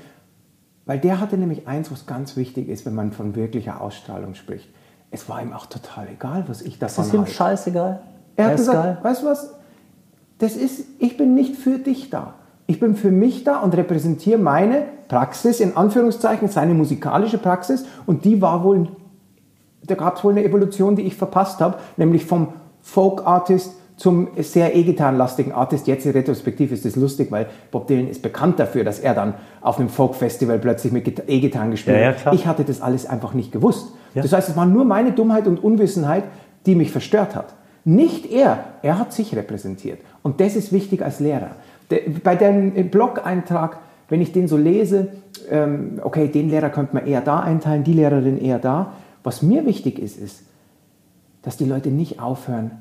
weil der hatte nämlich eins, was ganz wichtig ist, wenn man von wirklicher Ausstrahlung spricht. Es war ihm auch total egal, was ich davon Das ist ihm halte. scheißegal. Er hat gesagt, geil. weißt du was? Das ist, ich bin nicht für dich da. Ich bin für mich da und repräsentiere meine Praxis, in Anführungszeichen, seine musikalische Praxis. Und die war wohl da gab es wohl eine Evolution, die ich verpasst habe, nämlich vom Folk-Artist zum sehr E-Gitarrenlastigen Artist. Jetzt in Retrospektiv ist das lustig, weil Bob Dylan ist bekannt dafür, dass er dann auf einem Folk-Festival plötzlich mit E-Gitarren gespielt hat. Ja, ja, ich hatte das alles einfach nicht gewusst. Ja. Das heißt, es war nur meine Dummheit und Unwissenheit, die mich verstört hat. Nicht er, er hat sich repräsentiert. Und das ist wichtig als Lehrer. Bei dem Blog-Eintrag, wenn ich den so lese, ähm, okay, den Lehrer könnte man eher da einteilen, die Lehrerin eher da. Was mir wichtig ist, ist, dass die Leute nicht aufhören,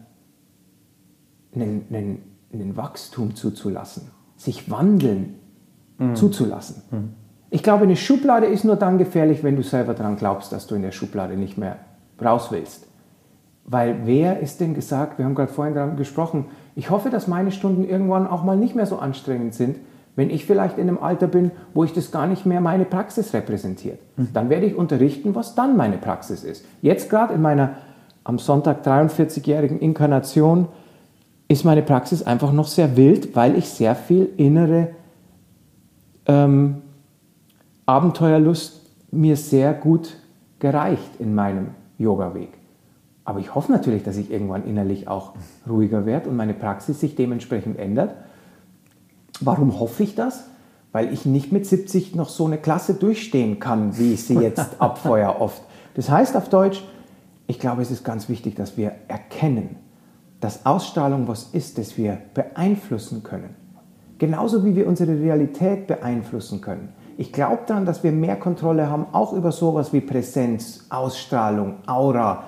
einen, einen, einen Wachstum zuzulassen, sich wandeln mhm. zuzulassen. Mhm. Ich glaube, eine Schublade ist nur dann gefährlich, wenn du selber daran glaubst, dass du in der Schublade nicht mehr raus willst. Weil wer ist denn gesagt, wir haben gerade vorhin daran gesprochen, ich hoffe, dass meine Stunden irgendwann auch mal nicht mehr so anstrengend sind, wenn ich vielleicht in einem Alter bin, wo ich das gar nicht mehr meine Praxis repräsentiert. Mhm. Dann werde ich unterrichten, was dann meine Praxis ist. Jetzt gerade in meiner am Sonntag 43-jährigen Inkarnation ist meine Praxis einfach noch sehr wild, weil ich sehr viel innere ähm, Abenteuerlust mir sehr gut gereicht in meinem Yoga-Weg. Aber ich hoffe natürlich, dass ich irgendwann innerlich auch ruhiger werde und meine Praxis sich dementsprechend ändert. Warum hoffe ich das? Weil ich nicht mit 70 noch so eine Klasse durchstehen kann, wie ich sie jetzt <laughs> abfeuer oft. Das heißt auf Deutsch, ich glaube, es ist ganz wichtig, dass wir erkennen, dass Ausstrahlung was ist, das wir beeinflussen können. Genauso wie wir unsere Realität beeinflussen können. Ich glaube daran, dass wir mehr Kontrolle haben, auch über sowas wie Präsenz, Ausstrahlung, Aura.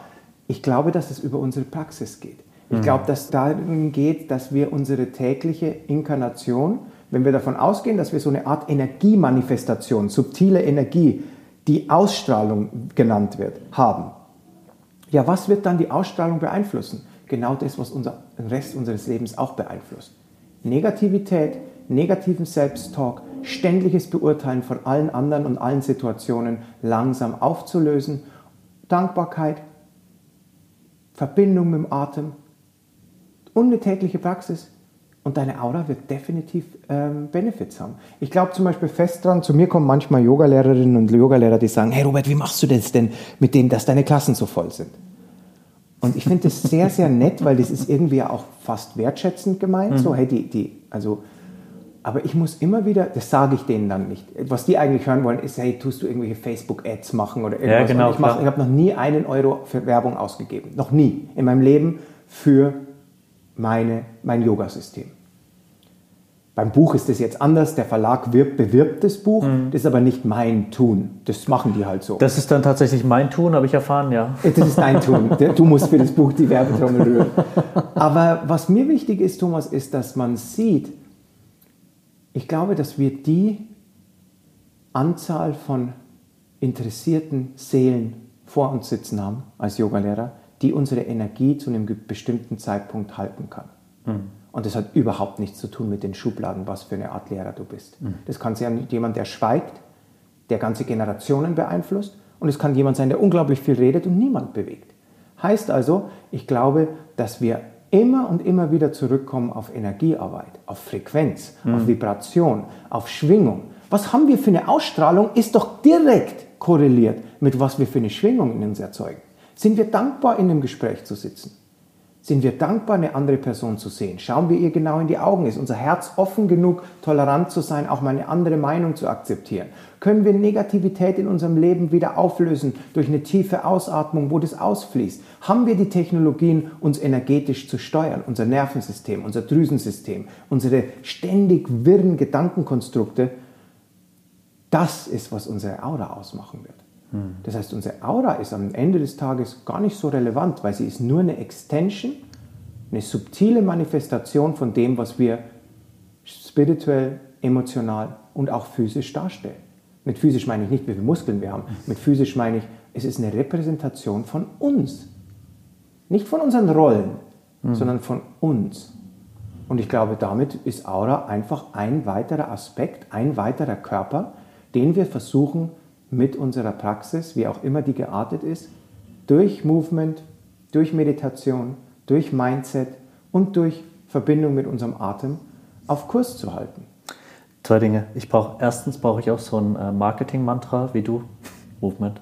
Ich glaube, dass es über unsere Praxis geht. Ich mhm. glaube, dass es darum geht, dass wir unsere tägliche Inkarnation, wenn wir davon ausgehen, dass wir so eine Art Energiemanifestation, subtile Energie, die Ausstrahlung genannt wird, haben. Ja, was wird dann die Ausstrahlung beeinflussen? Genau das, was unser, den Rest unseres Lebens auch beeinflusst. Negativität, negativen Selbsttalk, ständiges Beurteilen von allen anderen und allen Situationen langsam aufzulösen, Dankbarkeit, Verbindung mit dem Atem und eine tägliche Praxis und deine Aura wird definitiv ähm, Benefits haben. Ich glaube zum Beispiel fest dran, zu mir kommen manchmal Yogalehrerinnen und Yogalehrer, die sagen, hey Robert, wie machst du das denn mit dem, dass deine Klassen so voll sind? Und ich finde das sehr, sehr nett, weil das ist irgendwie auch fast wertschätzend gemeint. Mhm. So, hey, die, die, also aber ich muss immer wieder, das sage ich denen dann nicht. Was die eigentlich hören wollen, ist, hey, tust du irgendwelche Facebook-Ads machen oder irgendwas? Ja, genau, ich, ich habe noch nie einen Euro für Werbung ausgegeben. Noch nie in meinem Leben für meine, mein Yoga-System. Beim Buch ist das jetzt anders. Der Verlag wirbt, bewirbt das Buch. Mhm. Das ist aber nicht mein Tun. Das machen die halt so. Das ist dann tatsächlich mein Tun, habe ich erfahren, ja. Das ist dein Tun. <laughs> Du musst für das Buch die Werbetrommel rühren. <laughs> Aber was mir wichtig ist, Thomas, ist, dass man sieht, ich glaube, dass wir die Anzahl von interessierten Seelen vor uns sitzen haben als Yogalehrer, die unsere Energie zu einem bestimmten Zeitpunkt halten kann. Mhm. Und das hat überhaupt nichts zu tun mit den Schubladen, was für eine Art Lehrer du bist. Mhm. Das kann sein jemand, der schweigt, der ganze Generationen beeinflusst. Und es kann jemand sein, der unglaublich viel redet und niemand bewegt. Heißt also, ich glaube, dass wir immer und immer wieder zurückkommen auf Energiearbeit, auf Frequenz, mhm. auf Vibration, auf Schwingung. Was haben wir für eine Ausstrahlung, ist doch direkt korreliert mit was wir für eine Schwingung in uns erzeugen. Sind wir dankbar, in einem Gespräch zu sitzen? Sind wir dankbar, eine andere Person zu sehen? Schauen wir ihr genau in die Augen? Ist unser Herz offen genug, tolerant zu sein, auch mal eine andere Meinung zu akzeptieren? Können wir Negativität in unserem Leben wieder auflösen durch eine tiefe Ausatmung, wo das ausfließt? Haben wir die Technologien, uns energetisch zu steuern? Unser Nervensystem, unser Drüsensystem, unsere ständig wirren Gedankenkonstrukte? Das ist, was unsere Aura ausmachen wird. Hm. Das heißt, unsere Aura ist am Ende des Tages gar nicht so relevant, weil sie ist nur eine Extension, eine subtile Manifestation von dem, was wir spirituell, emotional und auch physisch darstellen. Mit physisch meine ich nicht, wie viele Muskeln wir haben. Mit physisch meine ich, es ist eine Repräsentation von uns. Nicht von unseren Rollen, mhm. sondern von uns. Und ich glaube, damit ist Aura einfach ein weiterer Aspekt, ein weiterer Körper, den wir versuchen mit unserer Praxis, wie auch immer die geartet ist, durch Movement, durch Meditation, durch Mindset und durch Verbindung mit unserem Atem auf Kurs zu halten. Zwei Dinge. Ich brauche erstens brauche ich auch so ein äh, Marketing-Mantra wie du, <laughs> Movement.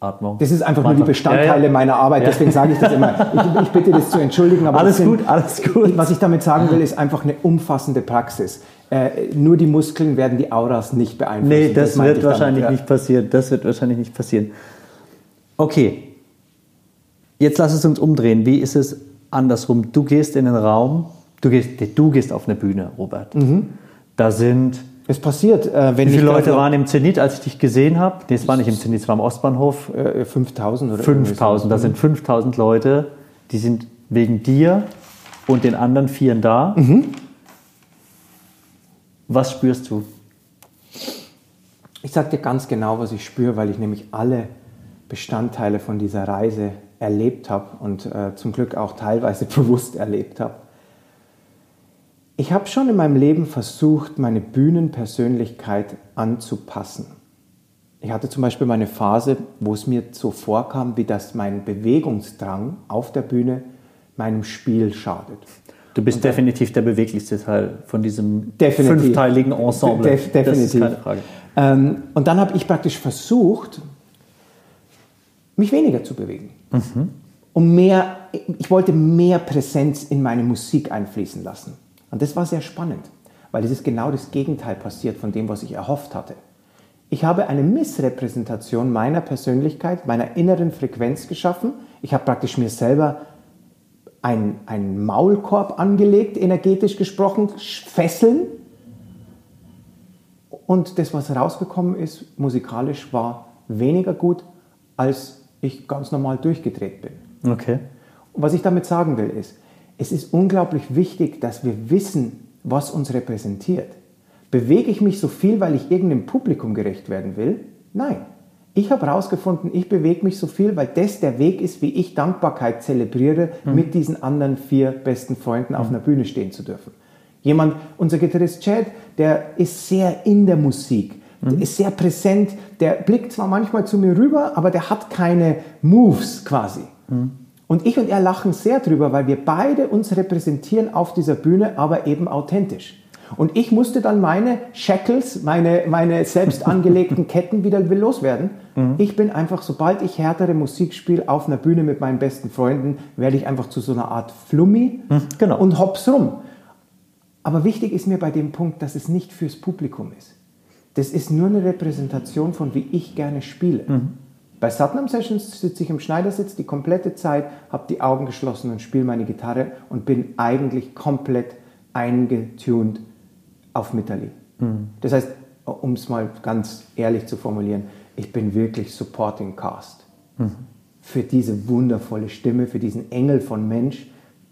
Atmung. Das ist einfach nur die Bestandteile ja, ja. meiner Arbeit, deswegen sage ich das immer. <laughs> Ich, ich bitte das zu entschuldigen. Aber alles sind, gut, alles gut. Was ich damit sagen will, ist einfach eine umfassende Praxis. Äh, nur die Muskeln werden die Auras nicht beeinflussen. Nee, das, das wird wahrscheinlich damit, nicht passieren. Das wird wahrscheinlich nicht passieren. Okay, jetzt lass es uns umdrehen. Wie ist es andersrum? Du gehst in den Raum, du gehst, du gehst auf eine Bühne, Robert. Mhm. Da sind es passiert, äh, wenn Wie viele Leute waren im Zenit, als ich dich gesehen habe? Nee, es war nicht im Zenit, es war am Ostbahnhof. Äh, 5000 oder 5000, da sind 5000 Leute, die sind wegen dir und den anderen Vieren da. Mhm. Was spürst du? Ich sage dir ganz genau, was ich spüre, weil ich nämlich alle Bestandteile von dieser Reise erlebt habe und äh, zum Glück auch teilweise <laughs> bewusst erlebt habe. Ich habe schon in meinem Leben versucht, meine Bühnenpersönlichkeit anzupassen. Ich hatte zum Beispiel meine Phase, wo es mir so vorkam, wie dass mein Bewegungsdrang auf der Bühne meinem Spiel schadet. Du bist dann, definitiv der beweglichste Teil von diesem fünfteiligen Ensemble. Def, definitiv. Das ist keine Frage. Ähm, und dann habe ich praktisch versucht, mich weniger zu bewegen. Mhm. Um mehr, ich wollte mehr Präsenz in meine Musik einfließen lassen. Und das war sehr spannend, weil es ist genau das Gegenteil passiert von dem, was ich erhofft hatte. Ich habe eine Missrepräsentation meiner Persönlichkeit, meiner inneren Frequenz geschaffen. Ich habe praktisch mir selber einen Maulkorb angelegt, energetisch gesprochen, Fesseln. Und das, was rausgekommen ist, musikalisch, war weniger gut, als ich ganz normal durchgedreht bin. Okay. Und was ich damit sagen will, ist, es ist unglaublich wichtig, dass wir wissen, was uns repräsentiert. Bewege ich mich so viel, weil ich irgendeinem Publikum gerecht werden will? Nein. Ich habe herausgefunden, ich bewege mich so viel, weil das der Weg ist, wie ich Dankbarkeit zelebriere, mhm. mit diesen anderen vier besten Freunden auf mhm. einer Bühne stehen zu dürfen. Jemand, unser Gitarrist Chad, der ist sehr in der Musik, mhm. der ist sehr präsent, der blickt zwar manchmal zu mir rüber, aber der hat keine Moves quasi. Mhm. Und ich und er lachen sehr drüber, weil wir beide uns repräsentieren auf dieser Bühne, aber eben authentisch. Und ich musste dann meine Shackles, meine, meine selbst angelegten <laughs> Ketten wieder loswerden. Mhm. Ich bin einfach, sobald ich härtere Musik spiele auf einer Bühne mit meinen besten Freunden, werde ich einfach zu so einer Art Flummi mhm, genau. und hops rum. Aber wichtig ist mir bei dem Punkt, dass es nicht fürs Publikum ist. Das ist nur eine Repräsentation von, wie ich gerne spiele. Mhm. Bei Satnam Sessions sitze ich im Schneidersitz die komplette Zeit, habe die Augen geschlossen und spiele meine Gitarre und bin eigentlich komplett eingetuned auf Mitali. Mhm. Das heißt, um es mal ganz ehrlich zu formulieren, ich bin wirklich Supporting Cast mhm. für diese wundervolle Stimme, für diesen Engel von Mensch,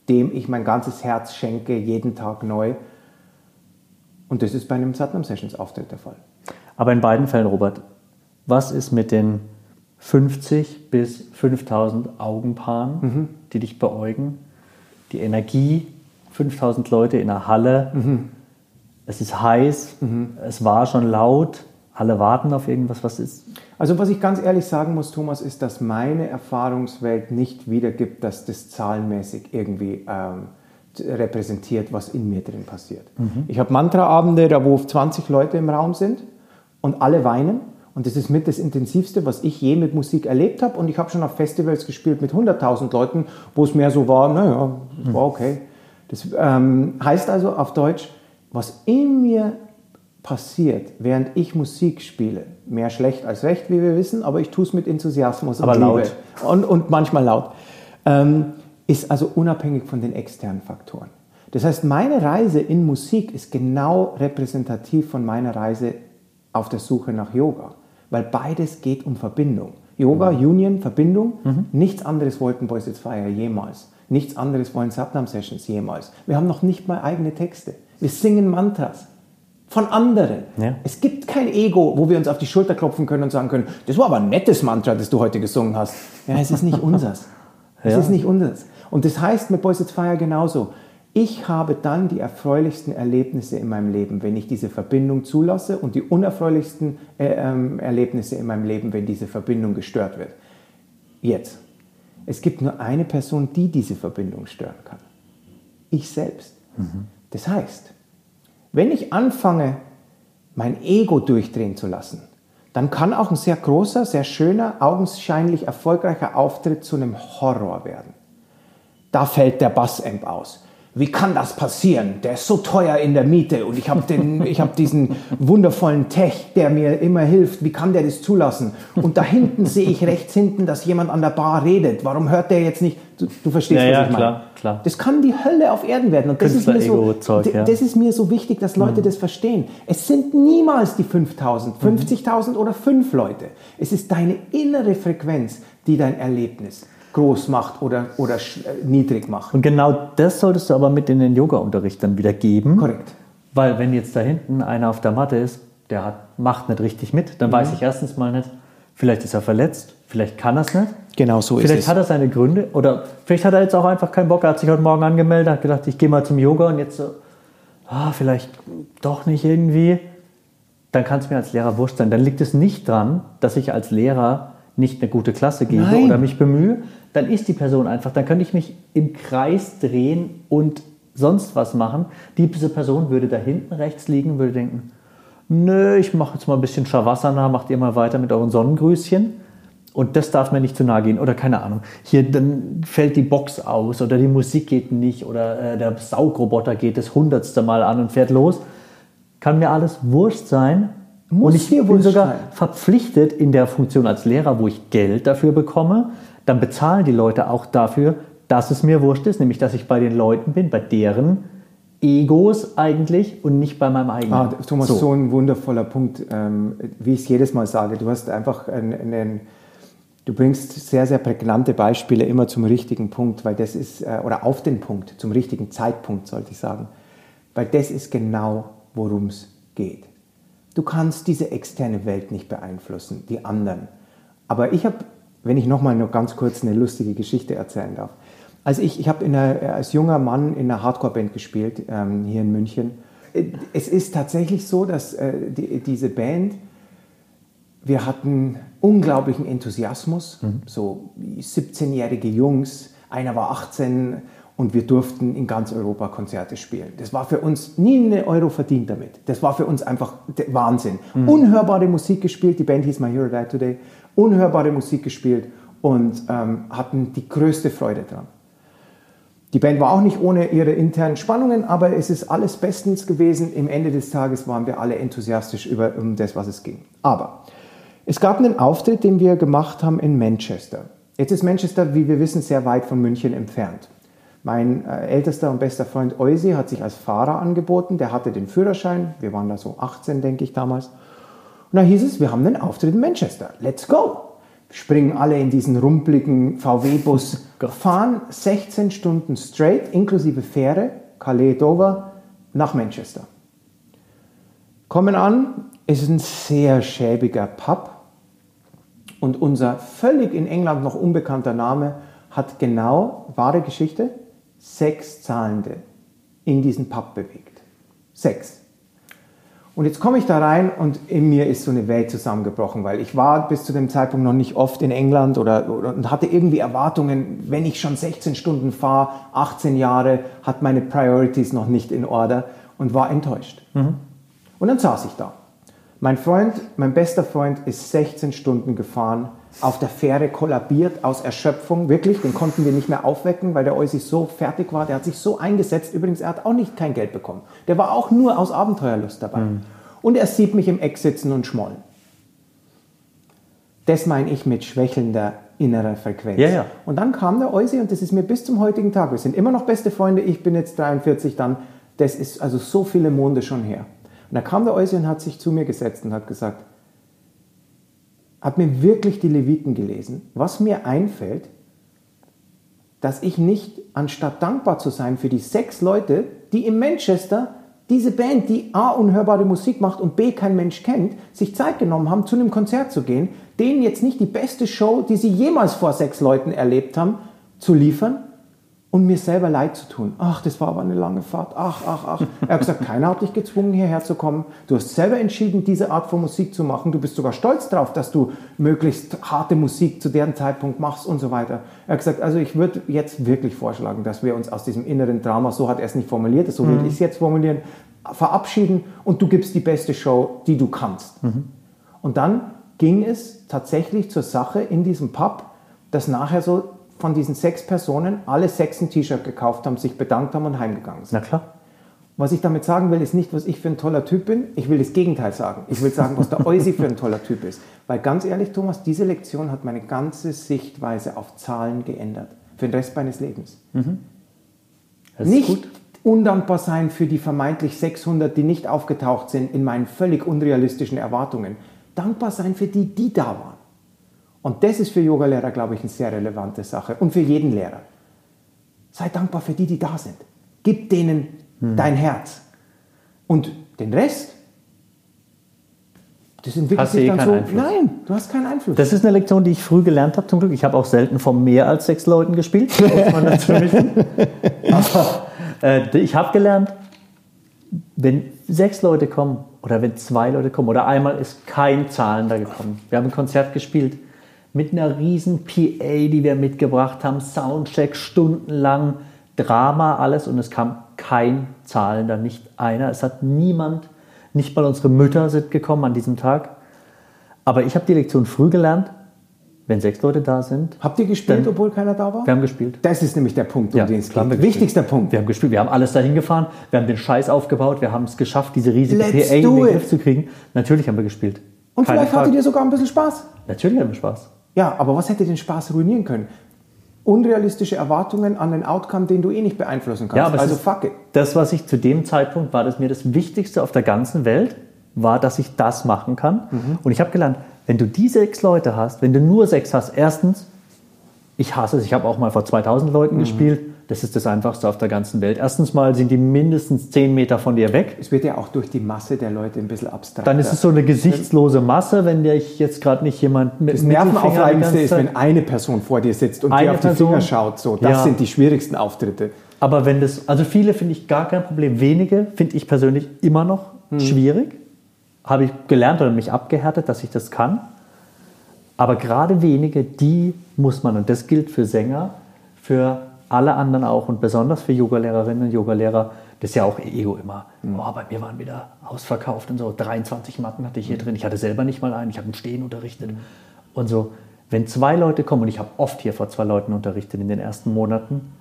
dem ich mein ganzes Herz schenke, jeden Tag neu. Und das ist bei einem Satnam Sessions Auftritt der Fall. Aber in beiden Fällen, Robert, was ist mit den 50 bis 5000 Augenpaaren, mhm. die dich beäugen. Die Energie, 5000 Leute in der Halle. Mhm. Es ist heiß, mhm. es war schon laut. Alle warten auf irgendwas, was ist. Also was ich ganz ehrlich sagen muss, Thomas, ist, dass meine Erfahrungswelt nicht wiedergibt, dass das zahlenmäßig irgendwie ähm, repräsentiert, was in mir drin passiert. Mhm. Ich habe Mantraabende, da wo 20 Leute im Raum sind und alle weinen und das ist mit das Intensivste, was ich je mit Musik erlebt habe. Und ich habe schon auf Festivals gespielt mit 100.000 Leuten, wo es mehr so war, naja, das war okay. Das ähm, heißt also auf Deutsch, was in mir passiert, während ich Musik spiele, mehr schlecht als recht, wie wir wissen, aber ich tue es mit Enthusiasmus aber und laut. Liebe und, und manchmal laut, ähm, ist also unabhängig von den externen Faktoren. Das heißt, meine Reise in Musik ist genau repräsentativ von meiner Reise auf der Suche nach Yoga weil beides geht um Verbindung. Yoga, mhm. Union, Verbindung. Mhm. Nichts anderes wollten Boys It's Fire jemals. Nichts anderes wollen Satnam Sessions jemals. Wir haben noch nicht mal eigene Texte. Wir singen Mantras von anderen. Ja. Es gibt kein Ego, wo wir uns auf die Schulter klopfen können und sagen können, das war aber ein nettes Mantra, das du heute gesungen hast. Ja, es ist nicht <laughs> unseres. Es ja. ist nicht unseres. Und das heißt mit Boys It's Fire genauso ich habe dann die erfreulichsten Erlebnisse in meinem Leben, wenn ich diese Verbindung zulasse und die unerfreulichsten äh, ähm, Erlebnisse in meinem Leben, wenn diese Verbindung gestört wird. Jetzt. Es gibt nur eine Person, die diese Verbindung stören kann. Ich selbst. Mhm. Das heißt, wenn ich anfange, mein Ego durchdrehen zu lassen, dann kann auch ein sehr großer, sehr schöner, augenscheinlich erfolgreicher Auftritt zu einem Horror werden. Da fällt der Bassamp aus wie kann das passieren? Der ist so teuer in der Miete und ich habe <laughs> hab diesen wundervollen Tech, der mir immer hilft. Wie kann der das zulassen? Und da hinten sehe ich rechts hinten, dass jemand an der Bar redet. Warum hört der jetzt nicht? Du, du verstehst, ja, was ja, ich meine. Klar, klar. Das kann die Hölle auf Erden werden. Und das ist, mir so, ja. das ist mir so wichtig, dass Leute mhm. das verstehen. Es sind niemals die 5000, 50.000 mhm. oder 5 Leute. Es ist deine innere Frequenz, die dein Erlebnis groß macht oder, oder äh, niedrig macht. Und genau das solltest du aber mit in den Yoga-Unterricht dann wieder geben. Korrekt. Weil wenn jetzt da hinten einer auf der Matte ist, der hat, macht nicht richtig mit, dann mhm. weiß ich erstens mal nicht, vielleicht ist er verletzt, vielleicht kann er es nicht. Genau so vielleicht ist es. Vielleicht hat er seine Gründe oder vielleicht hat er jetzt auch einfach keinen Bock. Er hat sich heute Morgen angemeldet, hat gedacht, ich gehe mal zum Yoga und jetzt so, ah, vielleicht doch nicht irgendwie. Dann kann es mir als Lehrer wurscht sein. Dann liegt es nicht dran, dass ich als Lehrer nicht eine gute Klasse gebe Nein. oder mich bemühe, dann ist die Person einfach, dann könnte ich mich im Kreis drehen und sonst was machen. Diese Person würde da hinten rechts liegen, würde denken, nö, ich mache jetzt mal ein bisschen Shavasana, macht ihr mal weiter mit euren Sonnengrüßchen. Und das darf mir nicht zu nahe gehen. Oder keine Ahnung, hier dann fällt die Box aus oder die Musik geht nicht oder äh, der Saugroboter geht das hundertste Mal an und fährt los. Kann mir alles wurscht sein. Muss und ich bin sogar sein. verpflichtet in der Funktion als Lehrer, wo ich Geld dafür bekomme, dann bezahlen die Leute auch dafür, dass es mir wurscht ist, nämlich dass ich bei den Leuten bin, bei deren Egos eigentlich und nicht bei meinem eigenen. Ah, Thomas, so, so ein wundervoller Punkt, ähm, wie ich es jedes Mal sage. Du hast einfach einen, einen, du bringst sehr, sehr prägnante Beispiele immer zum richtigen Punkt, weil das ist, äh, oder auf den Punkt, zum richtigen Zeitpunkt sollte ich sagen, weil das ist genau, worum es geht. Du kannst diese externe Welt nicht beeinflussen, die anderen. Aber ich habe wenn ich nochmal nur ganz kurz eine lustige Geschichte erzählen darf. Also ich, ich habe als junger Mann in einer Hardcore-Band gespielt, ähm, hier in München. Es ist tatsächlich so, dass äh, die, diese Band, wir hatten unglaublichen Enthusiasmus, mhm. so 17-jährige Jungs, einer war 18 und wir durften in ganz Europa Konzerte spielen. Das war für uns nie eine Euro verdient damit. Das war für uns einfach Wahnsinn. Mhm. Unhörbare Musik gespielt, die Band hieß My Hero Died Today unhörbare Musik gespielt und ähm, hatten die größte Freude dran. Die Band war auch nicht ohne ihre internen Spannungen, aber es ist alles bestens gewesen. Im Ende des Tages waren wir alle enthusiastisch über um das, was es ging. Aber es gab einen Auftritt, den wir gemacht haben in Manchester. Jetzt ist Manchester, wie wir wissen, sehr weit von München entfernt. Mein äh, ältester und bester Freund Eusi hat sich als Fahrer angeboten. Der hatte den Führerschein. Wir waren da so 18, denke ich damals. Und da hieß es, wir haben einen Auftritt in Manchester. Let's go! Springen alle in diesen rumpligen VW-Bus, <laughs> fahren 16 Stunden straight, inklusive Fähre, Calais, Dover, nach Manchester. Kommen an, es ist ein sehr schäbiger Pub und unser völlig in England noch unbekannter Name hat genau, wahre Geschichte, sechs Zahlende in diesen Pub bewegt. Sechs. Und jetzt komme ich da rein und in mir ist so eine Welt zusammengebrochen, weil ich war bis zu dem Zeitpunkt noch nicht oft in England oder, oder und hatte irgendwie Erwartungen, wenn ich schon 16 Stunden fahre, 18 Jahre, hat meine Priorities noch nicht in Order und war enttäuscht. Mhm. Und dann saß ich da. Mein Freund, mein bester Freund ist 16 Stunden gefahren, auf der Fähre kollabiert aus Erschöpfung. Wirklich, den konnten wir nicht mehr aufwecken, weil der Eusi so fertig war. Der hat sich so eingesetzt. Übrigens, er hat auch nicht kein Geld bekommen. Der war auch nur aus Abenteuerlust dabei. Mhm. Und er sieht mich im Eck sitzen und schmollen. Das meine ich mit schwächelnder innerer Frequenz. Ja, ja. Und dann kam der Eusi und das ist mir bis zum heutigen Tag. Wir sind immer noch beste Freunde. Ich bin jetzt 43 dann. Das ist also so viele Monde schon her. Und da kam der Eusi und hat sich zu mir gesetzt und hat gesagt, habe mir wirklich die Leviten gelesen, was mir einfällt, dass ich nicht, anstatt dankbar zu sein für die sechs Leute, die in Manchester diese Band, die A, unhörbare Musik macht und B, kein Mensch kennt, sich Zeit genommen haben, zu einem Konzert zu gehen, denen jetzt nicht die beste Show, die sie jemals vor sechs Leuten erlebt haben, zu liefern, und mir selber leid zu tun. Ach, das war aber eine lange Fahrt. Ach, ach, ach. Er hat gesagt, keiner hat dich gezwungen, hierher zu kommen. Du hast selber entschieden, diese Art von Musik zu machen. Du bist sogar stolz darauf, dass du möglichst harte Musik zu deren Zeitpunkt machst und so weiter. Er hat gesagt, also ich würde jetzt wirklich vorschlagen, dass wir uns aus diesem inneren Drama, so hat er es nicht formuliert, so würde mhm. ich es jetzt formulieren, verabschieden und du gibst die beste Show, die du kannst. Mhm. Und dann ging es tatsächlich zur Sache in diesem Pub, dass nachher so von diesen sechs Personen alle sechs ein T-Shirt gekauft haben, sich bedankt haben und heimgegangen sind. Na klar. Was ich damit sagen will, ist nicht, was ich für ein toller Typ bin. Ich will das Gegenteil sagen. Ich will sagen, was der Eusi für ein toller Typ ist. Weil ganz ehrlich, Thomas, diese Lektion hat meine ganze Sichtweise auf Zahlen geändert. Für den Rest meines Lebens. Ist nicht gut. undankbar sein für die vermeintlich 600, die nicht aufgetaucht sind in meinen völlig unrealistischen Erwartungen. Dankbar sein für die, die da waren. Und das ist für Yogalehrer, glaube ich, eine sehr relevante Sache. Und für jeden Lehrer. Sei dankbar für die, die da sind. Gib denen dein Herz. Und den Rest, das entwickelt Hast sich eh dann so. Einfluss. Nein, du hast keinen Einfluss. Das ist eine Lektion, die ich früh gelernt habe, zum Glück. Ich habe auch selten vor mehr als sechs Leuten gespielt, muss man <laughs> dazu wissen. Aber äh, ich habe gelernt, wenn sechs Leute kommen oder wenn zwei Leute kommen oder einmal ist kein Zahlender gekommen. Wir haben ein Konzert gespielt mit einer riesen PA, die wir mitgebracht haben, Soundcheck stundenlang, Drama, alles und es kam kein Zahlender, nicht einer. Es hat niemand, nicht mal unsere Mütter sind gekommen an diesem Tag. Aber ich habe die Lektion früh gelernt, wenn sechs Leute da sind. Habt ihr gespielt, Dann- obwohl keiner da war? Wir haben gespielt. Das ist nämlich der Punkt, um Ja, den es geht. Wichtigster Punkt. Wir haben gespielt, wir haben alles dahin gefahren, wir haben den Scheiß aufgebaut, wir haben es geschafft, diese riesige Let's PA in den. Griff zu kriegen. Natürlich haben wir gespielt. Und Keine vielleicht Frage. hattet ihr sogar ein bisschen Spaß. Natürlich haben wir Spaß. Ja, aber was hätte den Spaß ruinieren können? Unrealistische Erwartungen an den Outcome, den du eh nicht beeinflussen kannst. Ja, aber also ist- fuck it. Das, was ich zu dem Zeitpunkt war, das mir das Wichtigste auf der ganzen Welt, war, dass ich das machen kann. Mhm. Und ich habe gelernt, wenn du die sechs Leute hast, wenn du nur sechs hast, erstens, ich hasse es, ich habe auch mal vor 2000 Leuten Mhm. gespielt, das ist das Einfachste auf der ganzen Welt. Erstens mal sind die mindestens 10 Meter von dir weg. Es wird ja auch durch die Masse der Leute ein bisschen abstrakt. Dann ist es so eine gesichtslose Masse, wenn dir jetzt gerade nicht jemand mit das Nervenaufreibendste ist, wenn eine Person vor dir sitzt und dir auf die Person? Finger schaut. So, das Ja. sind die schwierigsten Auftritte. Aber wenn das, also viele finde ich gar kein Problem. Wenige finde ich persönlich immer noch Hm. schwierig. Habe ich gelernt oder mich abgehärtet, dass ich das kann. Aber gerade wenige, die muss man, und das gilt für Sänger, für alle anderen auch und besonders für Yogalehrerinnen und Yogalehrer, das ist ja auch Ego immer. Hm. Oh, bei mir waren wieder ausverkauft und so. 23 Matten hatte ich hier drin. Ich hatte selber nicht mal einen. Ich habe im Stehen unterrichtet. Und so, wenn zwei Leute kommen, und ich habe oft hier vor zwei Leuten unterrichtet in den ersten Monaten,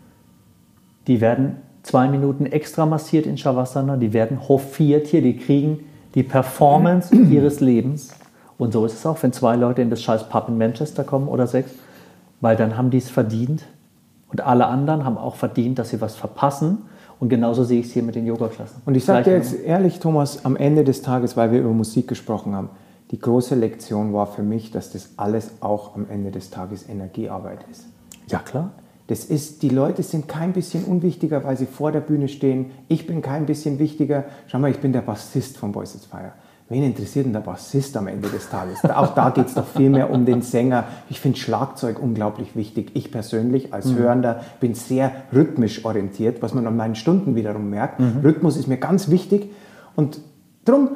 die werden zwei Minuten extra massiert in Shavasana, die werden hofiert hier, die kriegen die Performance <clears throat> ihres Lebens. Und so ist es auch, wenn zwei Leute in das scheiß Pub in Manchester kommen oder sechs, weil dann haben die es verdient und alle anderen haben auch verdient, dass sie was verpassen. Und genauso sehe ich es hier mit den Yoga-Klassen. Und ich sage dir jetzt ehrlich, Thomas, am Ende des Tages, weil wir über Musik gesprochen haben, die große Lektion war für mich, dass das alles auch am Ende des Tages Energiearbeit ist. Ja, klar. Das ist, die Leute sind kein bisschen unwichtiger, weil sie vor der Bühne stehen. Ich bin kein bisschen wichtiger. Schau mal, ich bin der Bassist von Boys at Fire. Wen interessiert denn der Bassist am Ende des Tages? Auch da geht es doch viel mehr um den Sänger. Ich finde Schlagzeug unglaublich wichtig. Ich persönlich als Hörender bin sehr rhythmisch orientiert, was man an meinen Stunden wiederum merkt. Rhythmus ist mir ganz wichtig. Und darum,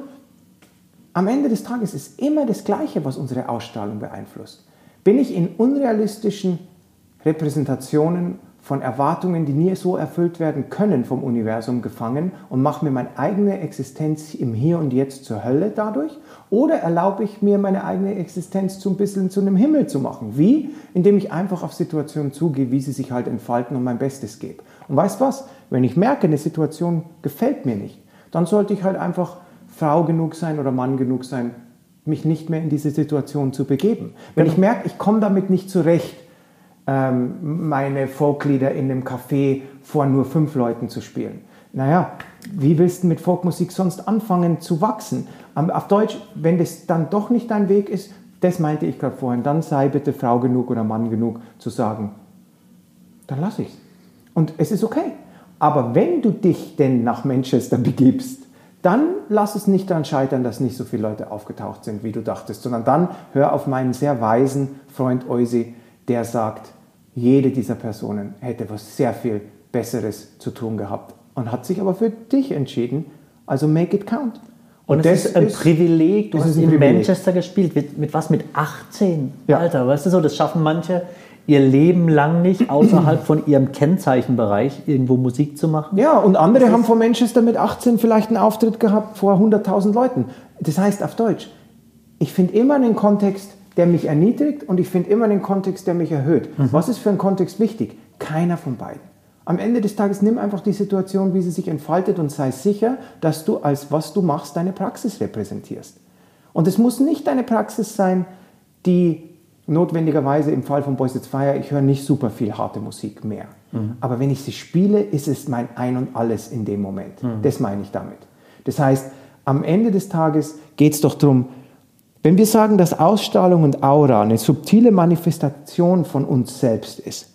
am Ende des Tages ist immer das Gleiche, was unsere Ausstrahlung beeinflusst. Bin ich in unrealistischen Repräsentationen von Erwartungen, die nie so erfüllt werden können vom Universum gefangen und mache mir meine eigene Existenz im Hier und Jetzt zur Hölle dadurch? Oder erlaube ich mir meine eigene Existenz zu ein bisschen zu einem Himmel zu machen? Wie? Indem ich einfach auf Situationen zugehe, wie sie sich halt entfalten und mein Bestes gebe. Und weißt was? Wenn ich merke, eine Situation gefällt mir nicht, dann sollte ich halt einfach Frau genug sein oder Mann genug sein, mich nicht mehr in diese Situation zu begeben. Wenn ich merke, ich komme damit nicht zurecht, ähm, meine Folklieder in einem Café vor nur fünf Leuten zu spielen. Naja, wie willst du mit Folkmusik sonst anfangen zu wachsen? Auf Deutsch, wenn das dann doch nicht dein Weg ist, das meinte ich gerade vorhin, dann sei bitte Frau genug oder Mann genug zu sagen, dann lass ich's. Und es ist okay. Aber wenn du dich denn nach Manchester begibst, dann lass es nicht daran scheitern, dass nicht so viele Leute aufgetaucht sind, wie du dachtest, sondern dann hör auf meinen sehr weisen Freund Eusi, der sagt, jede dieser Personen hätte was sehr viel Besseres zu tun gehabt und hat sich aber für dich entschieden. Also make it count. Und, es ist ein Privileg. Du hast ist in Privileg. Manchester gespielt. Mit, mit was? Mit 18? Ja. Alter, weißt du so, das schaffen manche ihr Leben lang nicht, außerhalb von ihrem Kennzeichenbereich irgendwo Musik zu machen. Ja, und andere haben von Manchester mit 18 vielleicht einen Auftritt gehabt vor 100.000 Leuten. Das heißt auf Deutsch, Ich finde immer einen Kontext, der mich erniedrigt und ich finde immer einen Kontext, der mich erhöht. Mhm. Was ist für ein Kontext wichtig? Keiner von beiden. Am Ende des Tages nimm einfach die Situation, wie sie sich entfaltet und sei sicher, dass du als was du machst deine Praxis repräsentierst. Und es muss nicht deine Praxis sein, die notwendigerweise im Fall von Boys It's Fire, ich höre nicht super viel harte Musik mehr. Mhm. Aber wenn ich sie spiele, ist es mein Ein und Alles in dem Moment. Mhm. Das meine ich damit. Das heißt, am Ende des Tages geht es doch darum, wenn wir sagen, dass Ausstrahlung und Aura eine subtile Manifestation von uns selbst ist,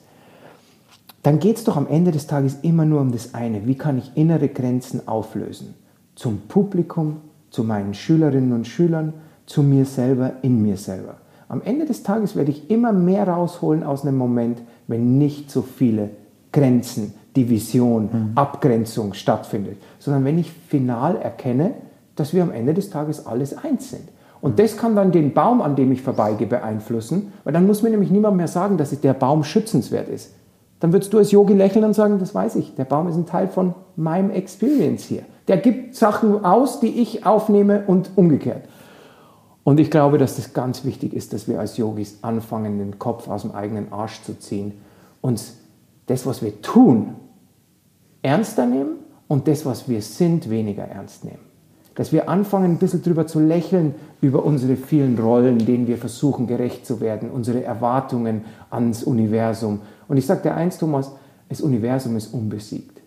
dann geht es doch am Ende des Tages immer nur um das eine. Wie kann ich innere Grenzen auflösen? Zum Publikum, zu meinen Schülerinnen und Schülern, zu mir selber, in mir selber. Am Ende des Tages werde ich immer mehr rausholen aus einem Moment, wenn nicht so viele Grenzen, Division, mhm. Abgrenzung stattfindet, sondern wenn ich final erkenne, dass wir am Ende des Tages alles eins sind. Und das kann dann den Baum, an dem ich vorbeigehe, beeinflussen, weil dann muss mir nämlich niemand mehr sagen, dass der Baum schützenswert ist. Dann würdest du als Yogi lächeln und sagen, das weiß ich, der Baum ist ein Teil von meinem Experience hier. Der gibt Sachen aus, die ich aufnehme und umgekehrt. Und ich glaube, dass das ganz wichtig ist, dass wir als Yogis anfangen, den Kopf aus dem eigenen Arsch zu ziehen, uns das, was wir tun, ernster nehmen und das, was wir sind, weniger ernst nehmen. Dass wir anfangen, ein bisschen drüber zu lächeln, über unsere vielen Rollen, denen wir versuchen, gerecht zu werden, unsere Erwartungen ans Universum. Und ich sage dir eins, Thomas, das Universum ist unbesiegt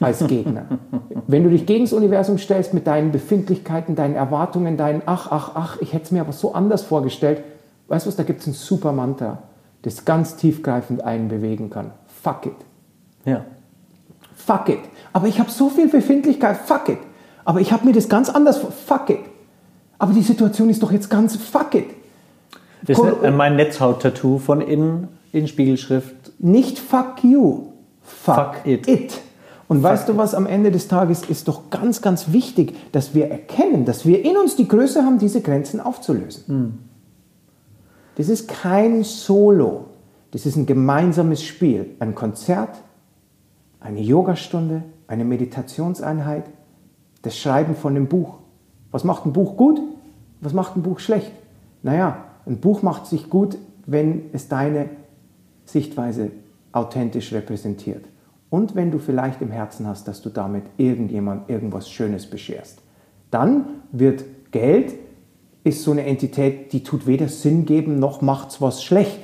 als Gegner. <laughs> Wenn du dich gegen das Universum stellst mit deinen Befindlichkeiten, deinen Erwartungen, deinen Ach, ach, ach, ich hätte es mir aber so anders vorgestellt, weißt du was, da gibt es ein super Mantra, das ganz tiefgreifend einen bewegen kann. Fuck it. Ja. Fuck it. Aber ich habe so viel Befindlichkeit, fuck it. Aber ich habe mir das ganz anders vor, fuck it. Aber die Situation ist doch jetzt ganz fuck it. Das ist mein Netzhaut-Tattoo von innen in Spiegelschrift. Nicht fuck you, fuck, fuck it. it. Und fuck weißt du was, am Ende des Tages ist doch ganz, ganz wichtig, dass wir erkennen, dass wir in uns die Größe haben, diese Grenzen aufzulösen. Hm. Das ist kein Solo. Das ist ein gemeinsames Spiel. Ein Konzert, eine Yogastunde, eine Meditationseinheit, das Schreiben von einem Buch. Was macht ein Buch gut? Was macht ein Buch schlecht? Naja, ein Buch macht sich gut, wenn es deine Sichtweise authentisch repräsentiert. Und wenn du vielleicht im Herzen hast, dass du damit irgendjemand irgendwas Schönes bescherst. Dann wird Geld, ist so eine Entität, die tut weder Sinn geben, noch macht es was schlecht.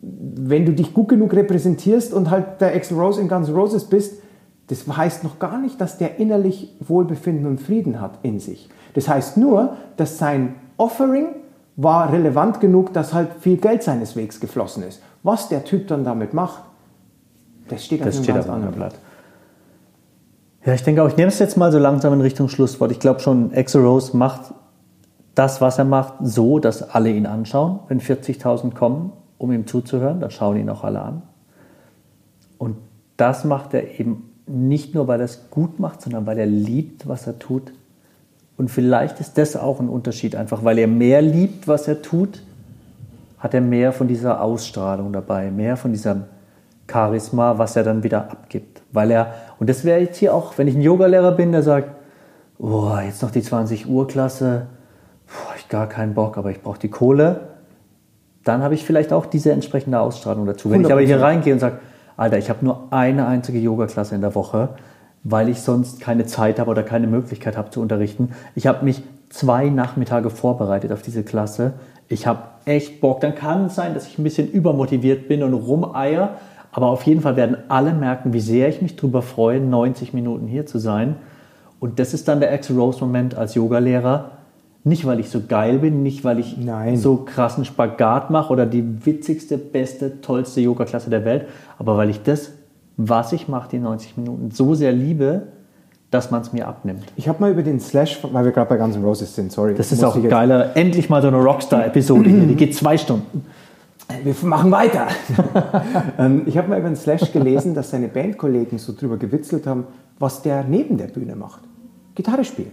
Wenn du dich gut genug repräsentierst und halt der Axel Rose in Guns Roses bist, das heißt noch gar nicht, dass der innerlich Wohlbefinden und Frieden hat in sich. Das heißt nur, dass sein Offering war relevant genug, dass halt viel Geld seines Wegs geflossen ist. Was der Typ dann damit macht, das steht, das steht auf einem anderen Blatt. Ja, ich denke auch, ich nehme es jetzt mal so langsam in Richtung Schlusswort. Ich glaube schon, Axel Rose macht das, was er macht, so, dass alle ihn anschauen. Wenn 40.000 kommen, um ihm zuzuhören, dann schauen ihn auch alle an. Und das macht er eben nicht nur, weil er es gut macht, sondern weil er liebt, was er tut. Und vielleicht ist das auch ein Unterschied, einfach weil er mehr liebt, was er tut, hat er mehr von dieser Ausstrahlung dabei, mehr von diesem Charisma, was er dann wieder abgibt. Weil er, und das wäre jetzt hier auch, wenn ich ein Yogalehrer bin, der sagt, oh, jetzt noch die 20 Uhr Klasse, boah, ich gar keinen Bock, aber ich brauche die Kohle, dann habe ich vielleicht auch diese entsprechende Ausstrahlung dazu. Wenn 100%. ich aber hier reingehe und sage, Alter, ich habe nur eine einzige Yoga-Klasse in der Woche, weil ich sonst keine Zeit habe oder keine Möglichkeit habe zu unterrichten. Ich habe mich zwei Nachmittage vorbereitet auf diese Klasse. Ich habe echt Bock. Dann kann es sein, dass ich ein bisschen übermotiviert bin und rumeier. Aber auf jeden Fall werden alle merken, wie sehr ich mich darüber freue, 90 Minuten hier zu sein. Und das ist dann der Axel Rose-Moment als Yogalehrer. Nicht, weil ich so geil bin, nicht, weil ich Nein. so krassen Spagat mache oder die witzigste, beste, tollste Yoga-Klasse der Welt, aber weil ich das, was ich mache, die 90 Minuten, so sehr liebe, dass man es mir abnimmt. Ich habe mal über den Slash, weil wir gerade bei Guns N' Roses sind, sorry. Das ist auch geiler. Endlich mal so eine Rockstar-Episode hier, die geht zwei Stunden. Wir machen weiter. <laughs> Ähm, ich habe mal über den Slash gelesen, dass seine Bandkollegen so drüber gewitzelt haben, was der neben der Bühne macht. Gitarre spielen.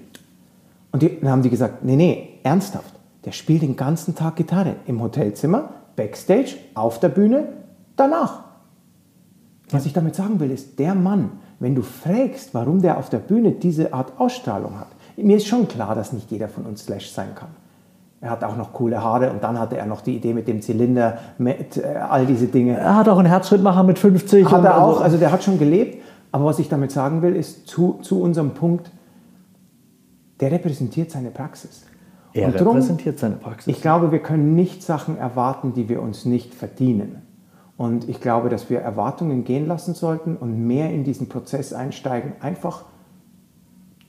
Und die, dann haben die gesagt, nee, nee, ernsthaft. Der spielt den ganzen Tag Gitarre im Hotelzimmer, Backstage, auf der Bühne, danach. Was ich damit sagen will, ist, der Mann, wenn du fragst, warum der auf der Bühne diese Art Ausstrahlung hat, mir ist schon klar, dass nicht jeder von uns Slash sein kann. Er hat auch noch coole Haare und dann hatte er noch die Idee mit dem Zylinder, mit äh, all diese Dinge. Er hat auch einen Herzschrittmacher mit 50. Hat er also auch, also der hat schon gelebt. Aber was ich damit sagen will, ist zu, zu unserem Punkt, der repräsentiert seine Praxis. er und drum- repräsentiert seine Praxis. Ich glaube, wir können nicht Sachen erwarten, die wir uns nicht verdienen. Und ich glaube, dass wir Erwartungen gehen lassen sollten und mehr in diesen Prozess einsteigen, einfach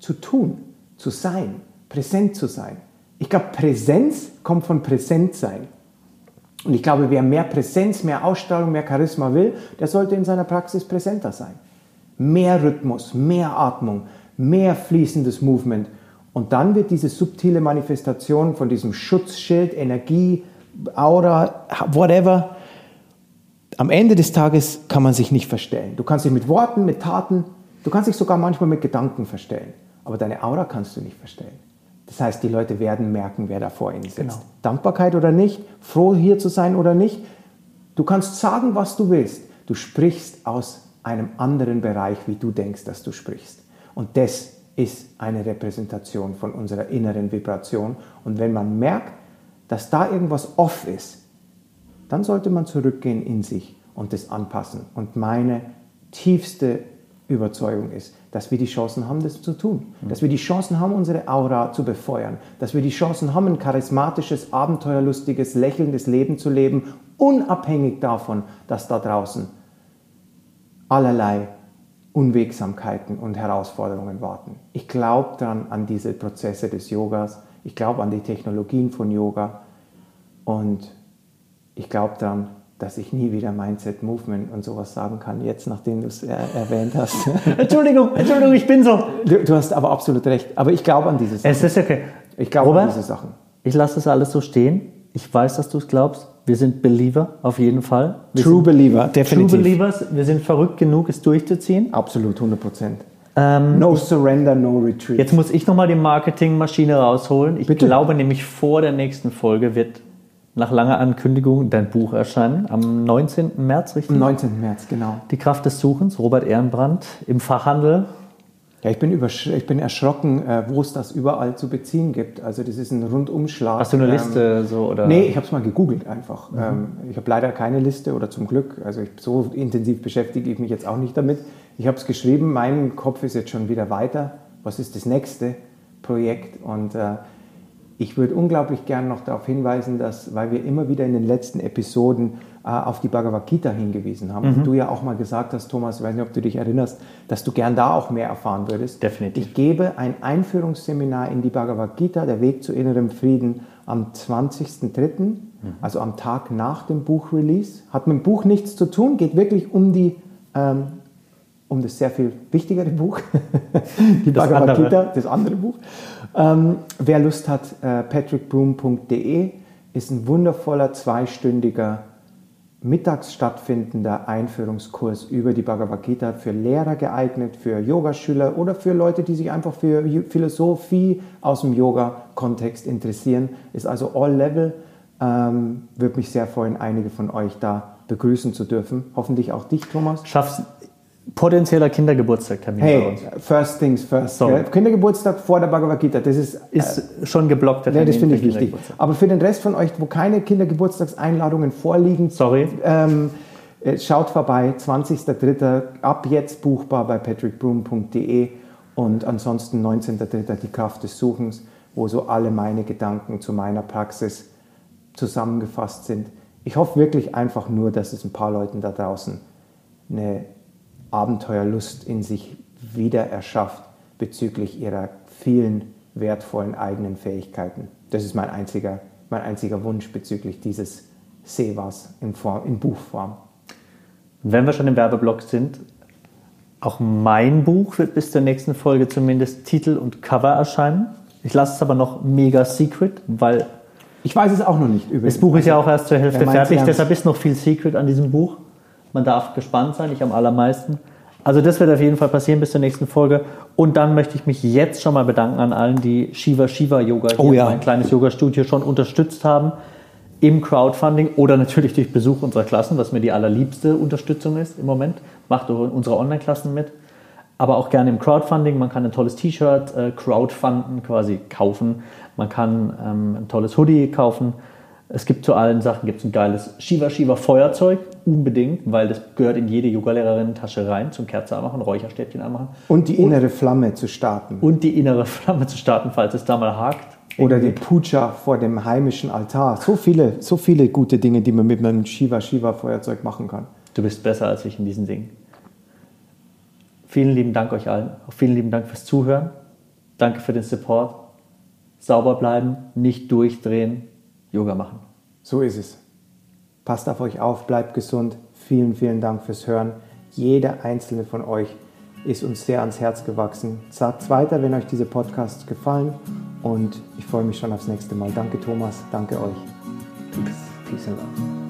zu tun, zu sein, präsent zu sein. Ich glaube, Präsenz kommt von präsent sein. Und ich glaube, wer mehr Präsenz, mehr Ausstrahlung, mehr Charisma will, der sollte in seiner Praxis präsenter sein. Mehr Rhythmus, mehr Atmung, mehr fließendes Movement. Und dann wird diese subtile Manifestation von diesem Schutzschild, Energie, Aura, whatever, am Ende des Tages kann man sich nicht verstellen. Du kannst dich mit Worten, mit Taten, du kannst dich sogar manchmal mit Gedanken verstellen. Aber deine Aura kannst du nicht verstellen. Das heißt, die Leute werden merken, wer da vor ihnen sitzt. Genau. Dankbarkeit oder nicht, froh hier zu sein oder nicht. Du kannst sagen, was du willst. Du sprichst aus einem anderen Bereich, wie du denkst, dass du sprichst. Und das ist eine Repräsentation von unserer inneren Vibration. Und wenn man merkt, dass da irgendwas off ist, dann sollte man zurückgehen in sich und das anpassen. Und meine tiefste Überzeugung ist, dass wir die Chancen haben, das zu tun. Dass wir die Chancen haben, unsere Aura zu befeuern. Dass wir die Chancen haben, ein charismatisches, abenteuerlustiges, lächelndes Leben zu leben, unabhängig davon, dass da draußen allerlei Unwegsamkeiten und Herausforderungen warten. Ich glaube dann an diese Prozesse des Yogas. Ich glaube an die Technologien von Yoga. Und ich glaube daran, dass ich nie wieder Mindset Movement und sowas sagen kann, jetzt nachdem du es er erwähnt hast. <laughs> <laughs> Entschuldigung, Entschuldigung, ich bin so. du, du hast aber absolut recht. Aber ich glaube an diese Sachen. Es ist okay. Ich glaube an diese Sachen. ich lasse das alles so stehen. Ich weiß, dass du es glaubst. Wir sind Believer, auf jeden Fall. Wir True Believer, True definitiv. Believers. Wir sind verrückt genug, es durchzuziehen. Absolut, 100 Prozent. Ähm, No surrender, no retreat. Jetzt muss ich nochmal die Marketingmaschine rausholen. Ich Bitte. glaube nämlich, vor der nächsten Folge wird nach langer Ankündigung dein Buch erscheinen. Am 19. März, richtig? Am 19. März, genau. Die Kraft des Suchens, Robert Ehrenbrand im Fachhandel. Ja, ich bin, ich bin erschrocken, äh, wo es das überall zu beziehen gibt. Also das ist ein Rundumschlag. Hast du eine Ähm, Liste so oder? Nee, ich habe es mal gegoogelt einfach. Ähm, ich habe leider keine Liste oder zum Glück, also ich, so intensiv beschäftige ich mich jetzt auch nicht damit. Ich habe es geschrieben, mein Kopf ist jetzt schon wieder weiter. Was ist das nächste Projekt? Und äh, ich würde unglaublich gern noch darauf hinweisen, dass, weil wir immer wieder in den letzten Episoden auf die Bhagavad Gita hingewiesen haben, und du ja auch mal gesagt hast, Thomas, ich weiß nicht, ob du dich erinnerst, dass du gern da auch mehr erfahren würdest. Definitiv. Ich gebe ein Einführungsseminar in die Bhagavad Gita, der Weg zu innerem Frieden, am 20.03., also am Tag nach dem Buchrelease. Hat mit dem Buch nichts zu tun, geht wirklich um die ähm, um das sehr viel wichtigere Buch, <laughs> die Das Bhagavad andere. Gita, das andere Buch. Ähm, wer Lust hat, äh, patrickbroom.de ist ein wundervoller zweistündiger mittags stattfindender Einführungskurs über die Bhagavad Gita für Lehrer geeignet, für Yogaschüler oder für Leute, die sich einfach für Philosophie aus dem Yoga-Kontext interessieren. Ist also all level. Ähm, Würde mich sehr freuen, einige von euch da begrüßen zu dürfen. Hoffentlich auch dich, Thomas. Schaffst potenzieller Kindergeburtstag Termin bei Hey, uns. first things first. So. gell? Kindergeburtstag vor der Bhagavad Gita, das ist, Ist schon geblockt der ja, das Termin finde ich wichtig. Aber für den Rest von euch, wo keine Kindergeburtstagseinladungen vorliegen, Sorry. ähm, äh, schaut vorbei, 20.03. ab jetzt buchbar bei patrickbroom.de und ansonsten 19.03. die Kraft des Suchens, wo so alle meine Gedanken zu meiner Praxis zusammengefasst sind. Ich hoffe wirklich einfach nur, dass es ein paar Leuten da draußen eine Abenteuerlust in sich wieder erschafft bezüglich ihrer vielen wertvollen eigenen Fähigkeiten. Das ist mein einziger, mein einziger Wunsch bezüglich dieses Sevas in, Form, in Buchform. Wenn wir schon im Werbeblock sind, auch mein Buch wird bis zur nächsten Folge zumindest Titel und Cover erscheinen. Ich lasse es aber noch mega secret, weil Ich weiß es auch noch nicht übrigens. das Buch ist ja auch erst zur Hälfte fertig, deshalb ist noch viel Secret an diesem Buch. Man darf gespannt sein, ich am allermeisten. Also das wird auf jeden Fall passieren bis zur nächsten Folge. Und dann möchte ich mich jetzt schon mal bedanken an allen, die Shiva Shiva Yoga hier, Oh ja. mein kleines Yoga-Studio, schon unterstützt haben im Crowdfunding oder natürlich durch Besuch unserer Klassen, was mir die allerliebste Unterstützung ist im Moment. Macht doch in unsere Online-Klassen mit. Aber auch gerne im Crowdfunding. Man kann ein tolles T-Shirt äh, crowdfunden, quasi kaufen. Man kann ähm, ein tolles Hoodie kaufen. Es gibt zu allen Sachen gibt's ein geiles Shiva Shiva Feuerzeug, unbedingt, weil das gehört in jede Yoga-Lehrerinnen-Tasche rein, zum Kerze anmachen, Räucherstäbchen anmachen. Und die innere Flamme zu starten. Und die innere Flamme zu starten, falls es da mal hakt. Oder die Puja vor dem heimischen Altar. So viele, so viele gute Dinge, die man mit einem Shiva Shiva Feuerzeug machen kann. Du bist besser als ich in diesen Dingen. Vielen lieben Dank euch allen. Auch vielen lieben Dank fürs Zuhören. Danke für den Support. Sauber bleiben, nicht durchdrehen, Yoga machen. So ist es. Passt auf euch auf, bleibt gesund. Vielen, vielen Dank fürs Hören. Jeder einzelne von euch ist uns sehr ans Herz gewachsen. Sagt weiter, wenn euch diese Podcasts gefallen und ich freue mich schon aufs nächste Mal. Danke Thomas, danke euch. Peace, peace and love.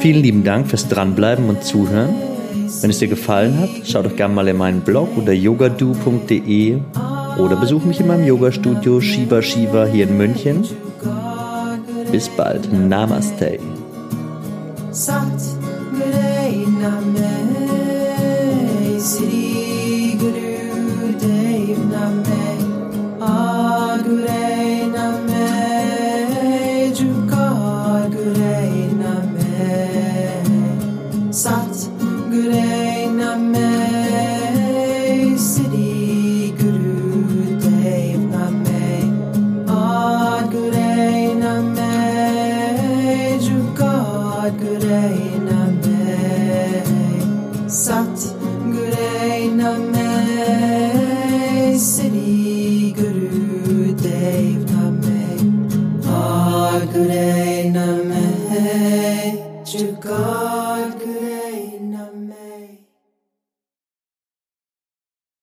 Vielen lieben Dank fürs Dranbleiben und Zuhören. Wenn es dir gefallen hat, schau doch gerne mal in meinen Blog unter yogadu.de oder besuch mich in meinem Yoga-Studio Shiva Shiva hier in München. Bis bald. Namaste.